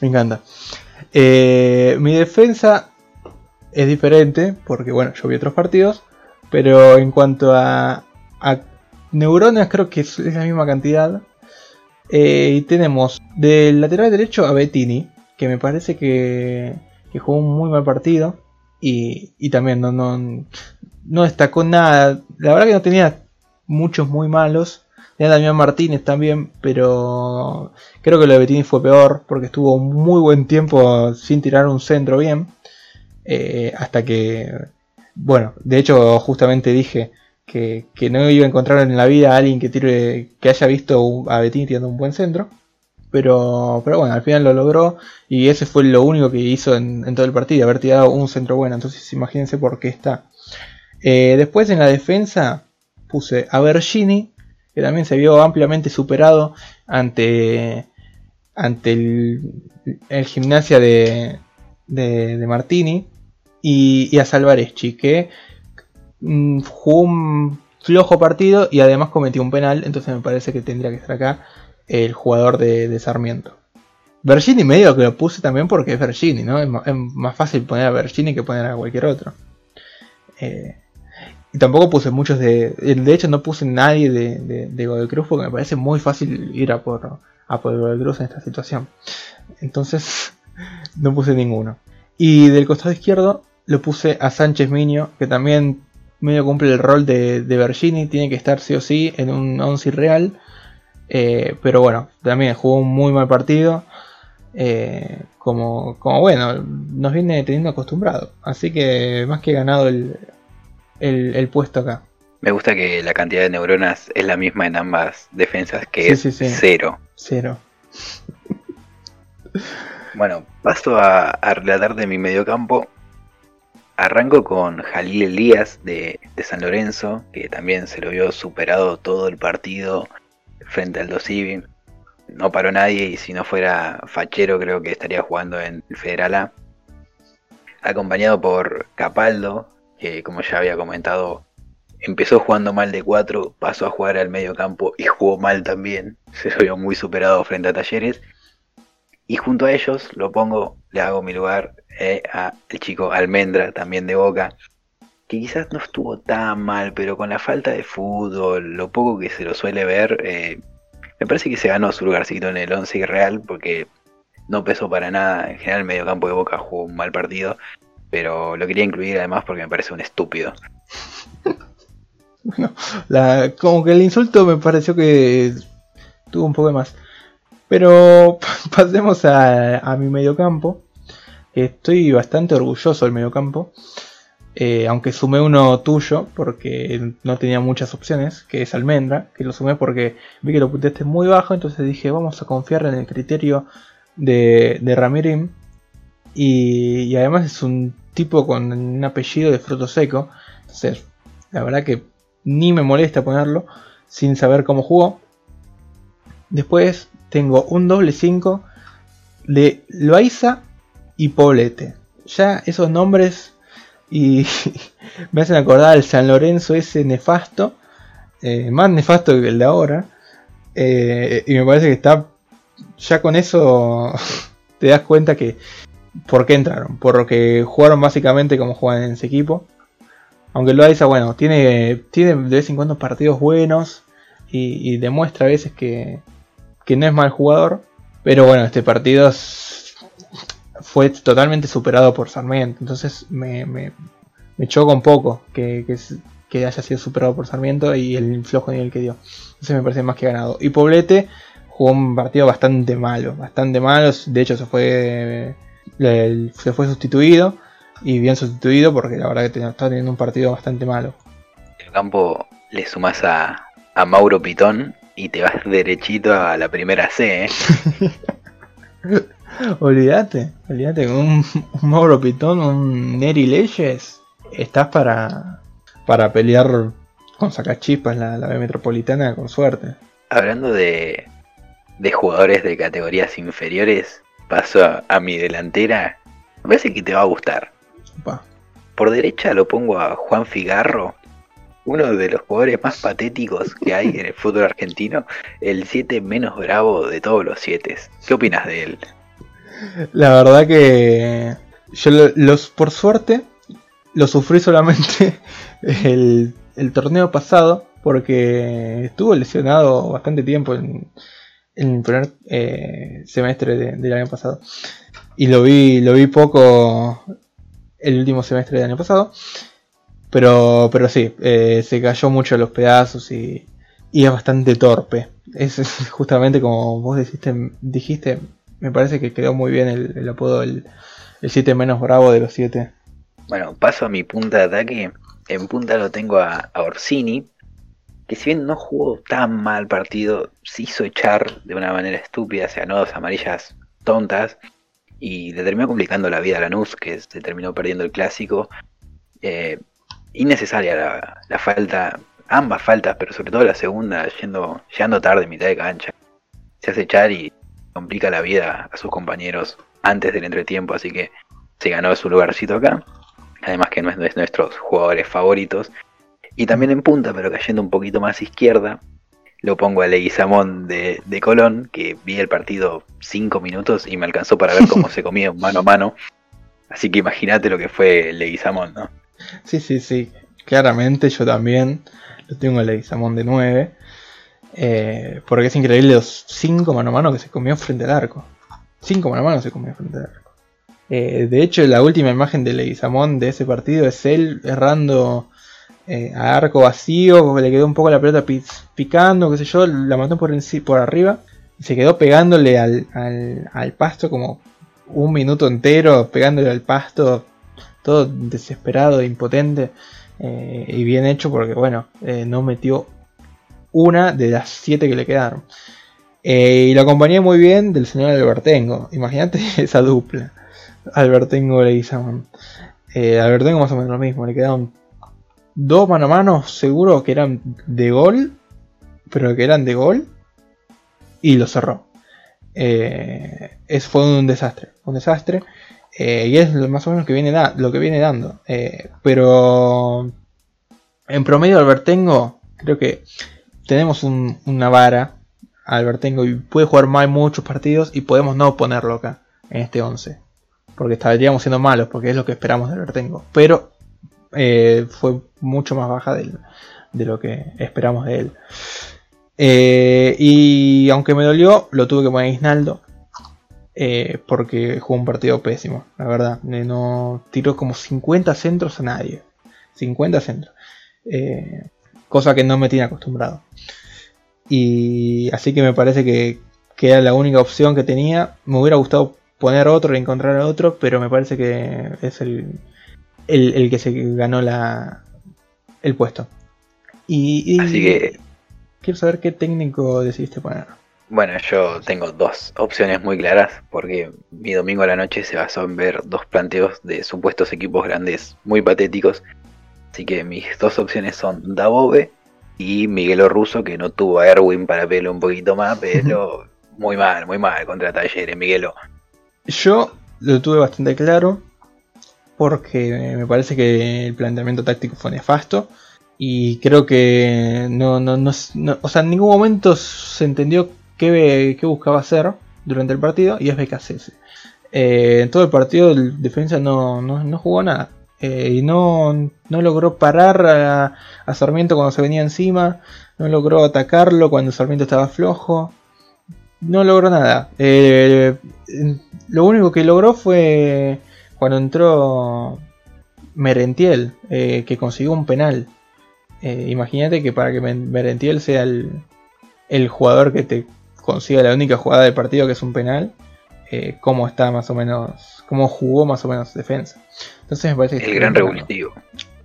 Me encanta. Eh, mi defensa es diferente, porque bueno, yo vi otros partidos, pero en cuanto a, neuronas creo que es, la misma cantidad. Eh, y tenemos del lateral derecho a Bettini, que me parece que, que jugó un muy mal partido. Y, y también no, no, no destacó nada. La verdad que no tenía muchos muy malos. Tenía Damián Martínez también, pero creo que lo de Bettini fue peor porque estuvo muy buen tiempo sin tirar un centro bien. Eh, hasta que, bueno, de hecho justamente dije que, no iba a encontrar en la vida a alguien que tire, que haya visto a Bettini tirando un buen centro. Pero, pero bueno, al final lo logró y ese fue lo único que hizo en, en todo el partido, haber tirado un centro bueno. Entonces imagínense por qué está. Eh, después en la defensa puse a Bergini, que también se vio ampliamente superado ante, ante el, gimnasia de, de, Martini, y, a Salvareschi, que mm, jugó un flojo partido y además cometió un penal, entonces me parece que tendría que estar acá el jugador de, Sarmiento. Bergini medio que lo puse también porque es Bergini, ¿no? Es, más fácil poner a Bergini que poner a cualquier otro. Eh, tampoco puse muchos de. De hecho, no puse nadie de, de, de Cruz porque me parece muy fácil ir a por, a por Cruz en esta situación. Entonces, (laughs) no puse ninguno. Y del costado izquierdo lo puse a Sánchez Miño, que también medio cumple el rol de, de Bergini, tiene que estar sí o sí en un 11 real. Eh, pero bueno, también jugó un muy mal partido. Eh, como, como bueno, nos viene teniendo acostumbrado. Así que más que ganado el, el, puesto acá. Me gusta que la cantidad de neuronas es la misma en ambas defensas, que es cero. Cero. Bueno, paso a, a relatar de mi mediocampo. Arranco con Jalil Elías de, de, San Lorenzo, que también se lo vio superado todo el partido frente al Dosivi. No paró nadie y si no fuera Fachero creo que estaría jugando en el Federal A. Acompañado por Capaldo, que como ya había comentado, empezó jugando mal de 4, pasó a jugar al medio campo y jugó mal también. (laughs) Se vio muy superado frente a Talleres. Y junto a ellos lo pongo, le hago mi lugar eh, a el chico Almendra, también de Boca, que quizás no estuvo tan mal, pero con la falta de fútbol, lo poco que se lo suele ver, eh, me parece que se ganó su lugarcito en el 11 real, porque no pesó para nada. En general, el mediocampo de Boca jugó un mal partido, pero lo quería incluir además porque me parece un estúpido. bueno, como que el insulto me pareció que tuvo un poco más. Pero (laughs) pasemos a, a mi mediocampo. Estoy bastante orgulloso del mediocampo. Eh, aunque sumé uno tuyo porque no tenía muchas opciones, que es Almendra, que lo sumé porque vi que lo pusiste muy bajo, entonces dije vamos a confiar en el criterio de, de Ramirim. Y, además es un tipo con un apellido de fruto seco, entonces la verdad que ni me molesta ponerlo sin saber cómo jugó. Después tengo un doble 5 de Loaiza y Poblete. Ya esos nombres y (laughs) me hacen acordar al San Lorenzo ese nefasto, eh, más nefasto que el de ahora. Eh, y me parece que está, ya con eso (laughs) te das cuenta que por qué entraron, por lo que jugaron básicamente como juegan en ese equipo. Aunque lo Loaiza, bueno, tiene, tiene de vez en cuando partidos buenos y, demuestra a veces que, que no es mal jugador. Pero bueno, este partido fue totalmente superado por Sarmiento. Entonces me, me, choca un poco que, que, haya sido superado por Sarmiento y el flojo nivel que dio. Entonces me parece más que ganado. Y Poblete jugó un partido bastante malo, bastante malo. De hecho se fue, se fue sustituido y bien sustituido porque la verdad que está teniendo un partido bastante malo. El campo le sumas a, a Mauro Pitón y te vas (laughs) derechito a la primera C. ¿eh? (laughs) olvídate, olvídate, con un, un Mauro Pitón, un Neri Leyes, estás para, para pelear con sacachispas en la, la B metropolitana con suerte. Hablando de, de jugadores de categorías inferiores, paso a, mi delantera. Me parece que te va a gustar. Por derecha lo pongo a Juan Figarro, uno de los jugadores más patéticos que hay en el fútbol argentino, el 7 menos bravo de todos los 7. ¿Qué opinas de él? La verdad que yo los por suerte lo sufrí solamente (laughs) el, torneo pasado porque estuvo lesionado bastante tiempo en, el primer eh, semestre del año pasado y lo vi lo vi poco el último semestre del año pasado pero pero sí eh, se cayó mucho los pedazos y, y es bastante torpe es (laughs) justamente como vos dijiste, dijiste me parece que quedó muy bien el, apodo del 7 menos bravo de los 7. Bueno, paso a mi punta de ataque. En punta lo tengo a, Orsini, que si bien no jugó tan mal partido, se hizo echar de una manera estúpida, se ganó dos amarillas tontas y le terminó complicando la vida a Lanús, que se terminó perdiendo el clásico. Eh, innecesaria la, falta, ambas faltas, pero sobre todo la segunda, yendo, llegando tarde, mitad de cancha. Se hace echar y complica la vida a sus compañeros antes del entretiempo, así que se ganó su lugarcito acá. Además que no es de nuestros jugadores favoritos. Y también en punta, pero cayendo un poquito más izquierda, lo pongo a Leguizamón de, de Colón, que vi el partido 5 minutos y me alcanzó para ver cómo (laughs) se comía mano a mano. Así que imagínate lo que fue Leguizamón, ¿no? Sí, sí, sí. Claramente yo también lo tengo a Leguizamón de 9. Eh, porque es increíble los 5 mano a mano que se comió frente al arco. 5 mano a mano se comió frente al arco. Eh, de hecho, la última imagen de Leguizamón de ese partido es él errando eh, a arco vacío, le quedó un poco la pelota picando, qué sé yo, la mató por, por arriba y se quedó pegándole al, al, pasto como un minuto entero, pegándole al pasto, todo desesperado, impotente eh, y bien hecho porque, bueno, no metió una de las siete que le quedaron. y lo acompañé muy bien del señor Albertengo. Imagínate (laughs) esa dupla. Albertengo le Eh, Albertengo más o menos lo mismo, le quedaron dos mano a mano seguro que eran de gol, pero que eran de gol, y lo cerró. Eh, es, fue un desastre, un desastre. Eh, y es más o menos que viene lo que viene dando. Eh, pero en promedio Albertengo, creo que tenemos una vara Albertengo y puede jugar mal muchos partidos y podemos no ponerlo acá en este 11 porque estaríamos siendo malos, porque es lo que esperamos de Vertengo. Pero eh, fue mucho más baja de, lo que esperamos de él. Eh, y aunque me dolió, lo tuve que poner a Isnaldo. Eh, porque jugó un partido pésimo, la verdad. No tiró como 50 centros a nadie. 50 centros. cosa que no me tiene acostumbrado. Y así que me parece que, que era la única opción que tenía. Me hubiera gustado poner otro y encontrar otro, pero me parece que es el, el, que se ganó la, el puesto. Y, Así que... Quiero saber qué técnico decidiste poner. Bueno, yo tengo dos opciones muy claras, porque mi domingo a la noche se basó en ver dos planteos de supuestos equipos grandes muy patéticos. Así que mis dos opciones son Dabove y Miguelo Russo, que no tuvo a Erwin para pelo un poquito más, (laughs) pero muy mal, muy mal contra Talleres, Miguelo. Yo lo tuve bastante claro porque me parece que el planteamiento táctico fue nefasto y creo que no, no, no, o sea, en ningún momento se entendió qué, qué buscaba hacer durante el partido y es BKC. Eh, en todo el partido el defensa no, no, jugó nada eh, y no, no, logró parar a, Sarmiento cuando se venía encima, no logró atacarlo cuando Sarmiento estaba flojo, no logró nada. Eh, lo único que logró fue cuando entró Merentiel, eh, que consiguió un penal. Eh, imagínate que para que Merentiel sea el, jugador que te consiga la única jugada del partido que es un penal, cómo está más o menos, cómo jugó más o menos defensa. Entonces me parece que el gran revulsivo.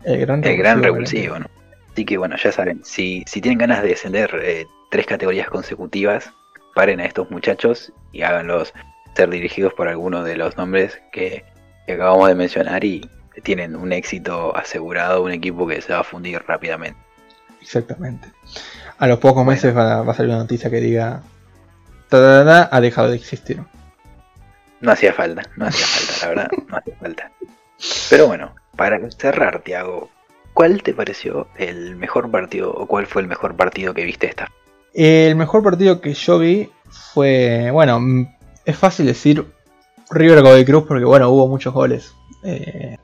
El gran revulsivo. El gran revulsivo, ¿no? Así que bueno, ya saben, si, si tienen ganas de descender tres categorías consecutivas, paren a estos muchachos y háganlos ser dirigidos por alguno de los nombres que, acabamos de mencionar y tienen un éxito asegurado, un equipo que se va a fundir rápidamente. Exactamente. A los pocos meses va, a salir una noticia que diga ha dejado de existir. No hacía falta, no hacía falta, la verdad, no hacía falta. Pero bueno, para cerrar, Tiago, ¿cuál te pareció el mejor partido o cuál fue el mejor partido que viste esta? El mejor partido que yo vi fue, bueno, es fácil decir River Godoy Cruz porque, bueno, hubo muchos goles. Eh,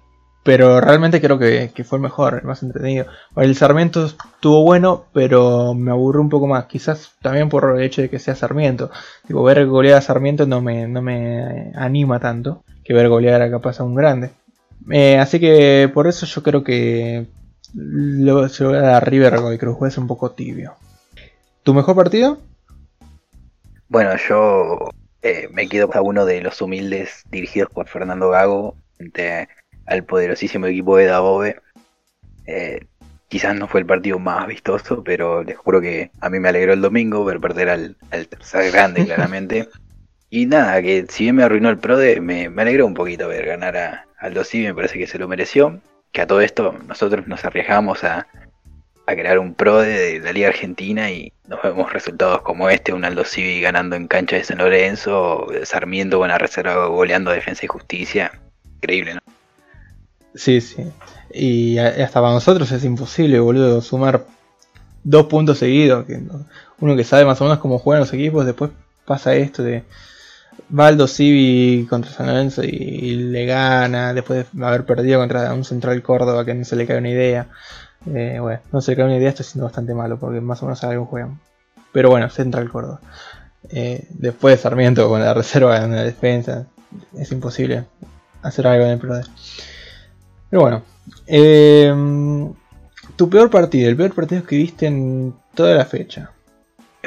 pero realmente creo que, fue el mejor, el más entretenido. El Sarmiento estuvo bueno, pero me aburrió un poco más. Quizás también por el hecho de que sea Sarmiento. Digo, ver golear a Sarmiento no me, no me anima tanto que ver golear a capaz a un grande. Eh, así que por eso yo creo que se lo voy a dar a River Godoy Cruz. Es un poco tibio. ¿Tu mejor partido? Bueno, yo eh, me quedo a uno de los humildes dirigidos por Fernando Gago frente al poderosísimo equipo de Dabove. Eh, quizás no fue el partido más vistoso, pero les juro que a mí me alegró el domingo ver perder al, tercer grande, claramente. (laughs) Y nada, que si bien me arruinó el PRODE, me, me alegró un poquito ver ganar a Aldo Civi, me parece que se lo mereció. Que a todo esto nosotros nos arriesgamos a, a crear un pro de, la Liga Argentina y nos vemos resultados como este, un Aldo Civi ganando en cancha de San Lorenzo, Sarmiento buena reserva goleando Defensa y Justicia. Increíble, ¿no? Sí, sí. Y hasta para nosotros es imposible, boludo, sumar dos puntos seguidos. Uno que sabe más o menos cómo juegan los equipos, después pasa esto de Valdo Civi contra San Lorenzo y, le gana, después de haber perdido contra un Central Córdoba que no se le cae una idea. Eh, bueno, no sé, una idea, esto siendo bastante malo porque más o menos algo juegan. Pero bueno, Central Córdoba. Eh, después de Sarmiento con la reserva en la defensa, es imposible. hacer algo en el PRODE. Pero bueno, eh, tu peor partido, el peor partido que viste en toda la fecha.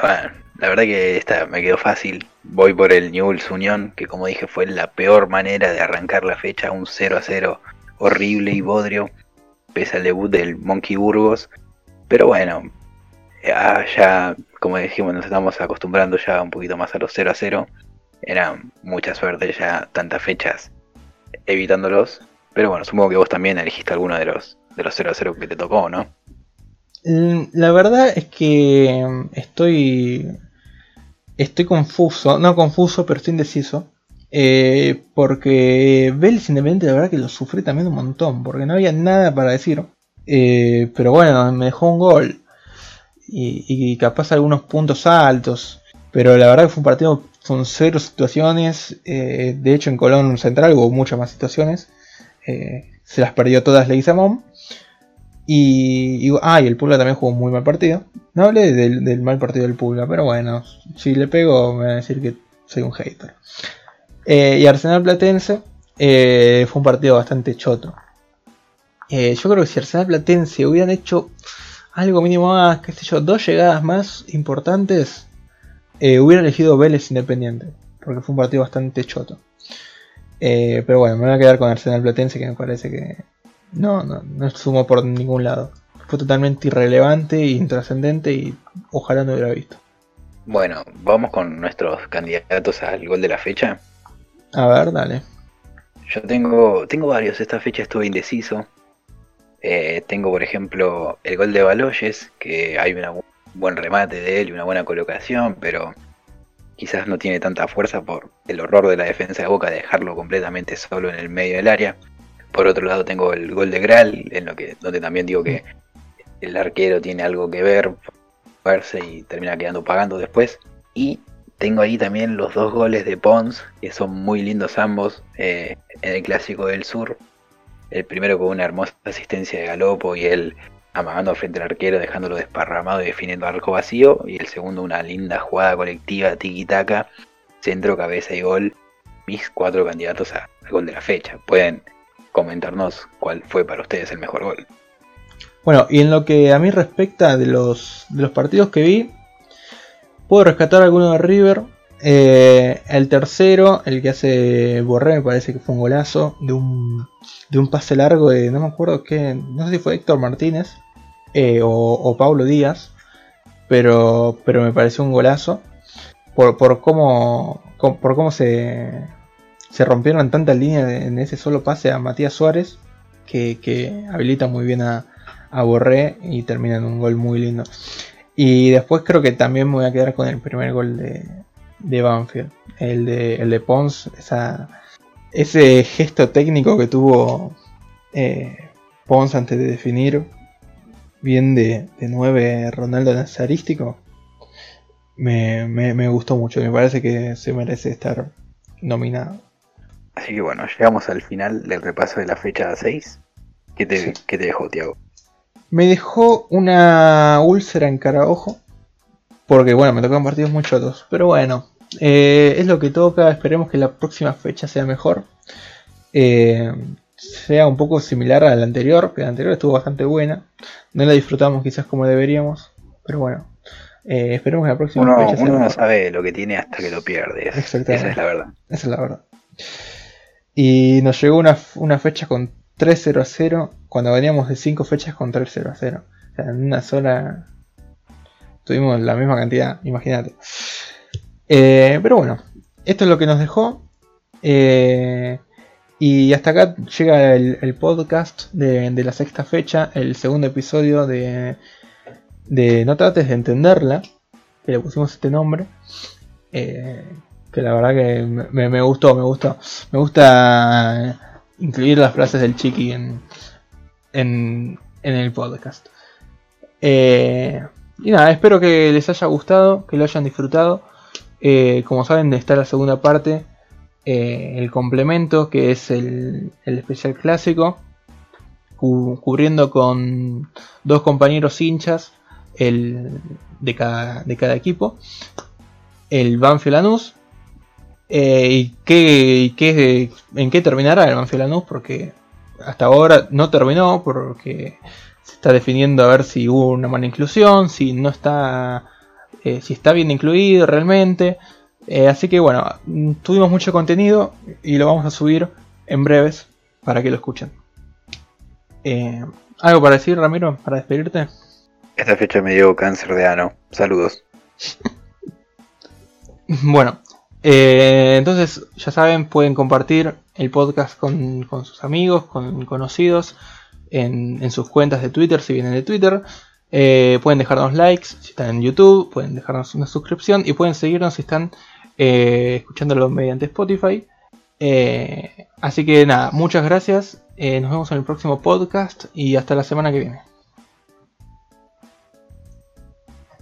Bueno, la verdad que esta me quedó fácil. Voy por el Newell's Unión, que como dije fue la peor manera de arrancar la fecha, un 0 a 0 horrible y bodrio, pese al debut del Monkey Burgos. Pero bueno, ya, como dijimos, nos estamos acostumbrando ya un poquito más a los 0 a 0. Era mucha suerte ya tantas fechas evitándolos. Pero bueno, supongo que vos también elegiste alguno de los, de los 0 a 0 que te tocó, ¿no? Mm, la verdad es que estoy. Estoy confuso. No confuso, pero estoy indeciso. Eh, porque Vélez Independiente, la verdad que lo sufrí también un montón. Porque no había nada para decir. Eh, pero bueno, me dejó un gol. Y, capaz algunos puntos altos. Pero la verdad que fue un partido con cero situaciones. Eh, de hecho, en Colón Central hubo muchas más situaciones. se las perdió todas Leguizamón. Y, y, ah, el Pulga también jugó un muy mal partido. No hablé del, mal partido del Pulga, pero bueno, si le pego me van a decir que soy un hater. Eh, y Arsenal Platense eh, fue un partido bastante choto. Eh, yo creo que si Arsenal Platense hubieran hecho algo mínimo más, qué sé yo, dos llegadas más importantes, hubiera elegido Vélez Independiente, porque fue un partido bastante choto. pero bueno, me voy a quedar con Arsenal Platense, que me parece que no, no, no sumó por ningún lado. Fue totalmente irrelevante intrascendente y ojalá no hubiera visto. Bueno, vamos con nuestros candidatos al gol de la fecha. A ver, dale. Yo tengo, tengo varios, esta fecha estuve indeciso. Eh, tengo, por ejemplo, el gol de Baloyes, que hay un buen remate de él y una buena colocación, pero quizás no tiene tanta fuerza por el horror de la defensa de Boca de dejarlo completamente solo en el medio del área. Por otro lado tengo el gol de Gral, en lo que, donde también digo que el arquero tiene algo que ver, verse y termina quedando pagando después. Y tengo ahí también los dos goles de Pons, que son muy lindos ambos, eh, en el Clásico del Sur. El primero con una hermosa asistencia de Galopo y él amagando frente al arquero, dejándolo desparramado y definiendo arco vacío. Y el segundo una linda jugada colectiva, tiki-taka, centro, cabeza y gol. Mis cuatro candidatos al gol de la fecha. Pueden comentarnos cuál fue para ustedes el mejor gol. Bueno, y en lo que a mí respecta de los partidos que vi, puedo rescatar alguno de River. Eh, el tercero, el que hace Borré, me parece que fue un golazo de un, de un pase largo de, no me acuerdo qué, no sé si fue Héctor Martínez eh, o, Pablo Díaz, pero, pero me pareció un golazo por, por cómo, por cómo se, se rompieron tantas líneas en ese solo pase a Matías Suárez que, habilita muy bien a, Borré y termina en un gol muy lindo. Y después creo que también me voy a quedar con el primer gol de, de Banfield, el de, el de Pons, ese gesto técnico que tuvo eh, Pons antes de definir, bien de, de 9 Ronaldo Nazarístico, me, me gustó mucho, me parece que se merece estar nominado. Así que bueno, llegamos al final del repaso de la fecha 6. ¿Qué te, te dejó, Tiago? Me dejó una úlcera en cara ojo. Porque bueno, me tocan partidos muy chotos. Pero bueno, eh, es lo que toca. Esperemos que la próxima fecha sea mejor. Eh, sea un poco similar a la anterior. Que la anterior estuvo bastante buena. No la disfrutamos quizás como deberíamos. Pero bueno, eh, esperemos que la próxima fecha sea Uno no sabe lo que tiene hasta que lo pierde. Esa es la verdad. Esa es la verdad. Y nos llegó una, fecha con 3-0 a 0 cuando veníamos de 5 fechas con 3-0 a 0. O sea, en una sola tuvimos la misma cantidad, imagínate. Eh, pero bueno, esto es lo que nos dejó. Eh, y hasta acá llega el, podcast de, la sexta fecha, el segundo episodio de, de No trates de entenderla, que le pusimos este nombre. Eh, que la verdad que me, gustó, me gustó. Me gusta incluir las frases del Chiqui en, en, el podcast. Eh, y nada, espero que les haya gustado, que lo hayan disfrutado. Eh, como saben, está la segunda parte, eh, el complemento, que es el, el especial clásico, cubriendo con dos compañeros hinchas el, de, cada, de cada equipo, el Banfield Lanús eh, y, qué, qué, en qué terminará el Banfield Lanús, porque hasta ahora no terminó, porque se está definiendo a ver si hubo una mala inclusión, si no está, eh, si está bien incluido realmente. Eh, así que bueno, tuvimos mucho contenido y lo vamos a subir en breves para que lo escuchen. ¿Algo para decir, Ramiro, para despedirte? Esta fecha me dio cáncer de ano. Saludos. (laughs) bueno, eh, entonces ya saben, pueden compartir el podcast con, sus amigos, con conocidos, en, sus cuentas de Twitter, si vienen de Twitter. Eh, pueden dejarnos likes si están en YouTube, pueden dejarnos una suscripción y pueden seguirnos si están eh, escuchándolo mediante Spotify. así que nada, muchas gracias. nos vemos en el próximo podcast y hasta la semana que viene.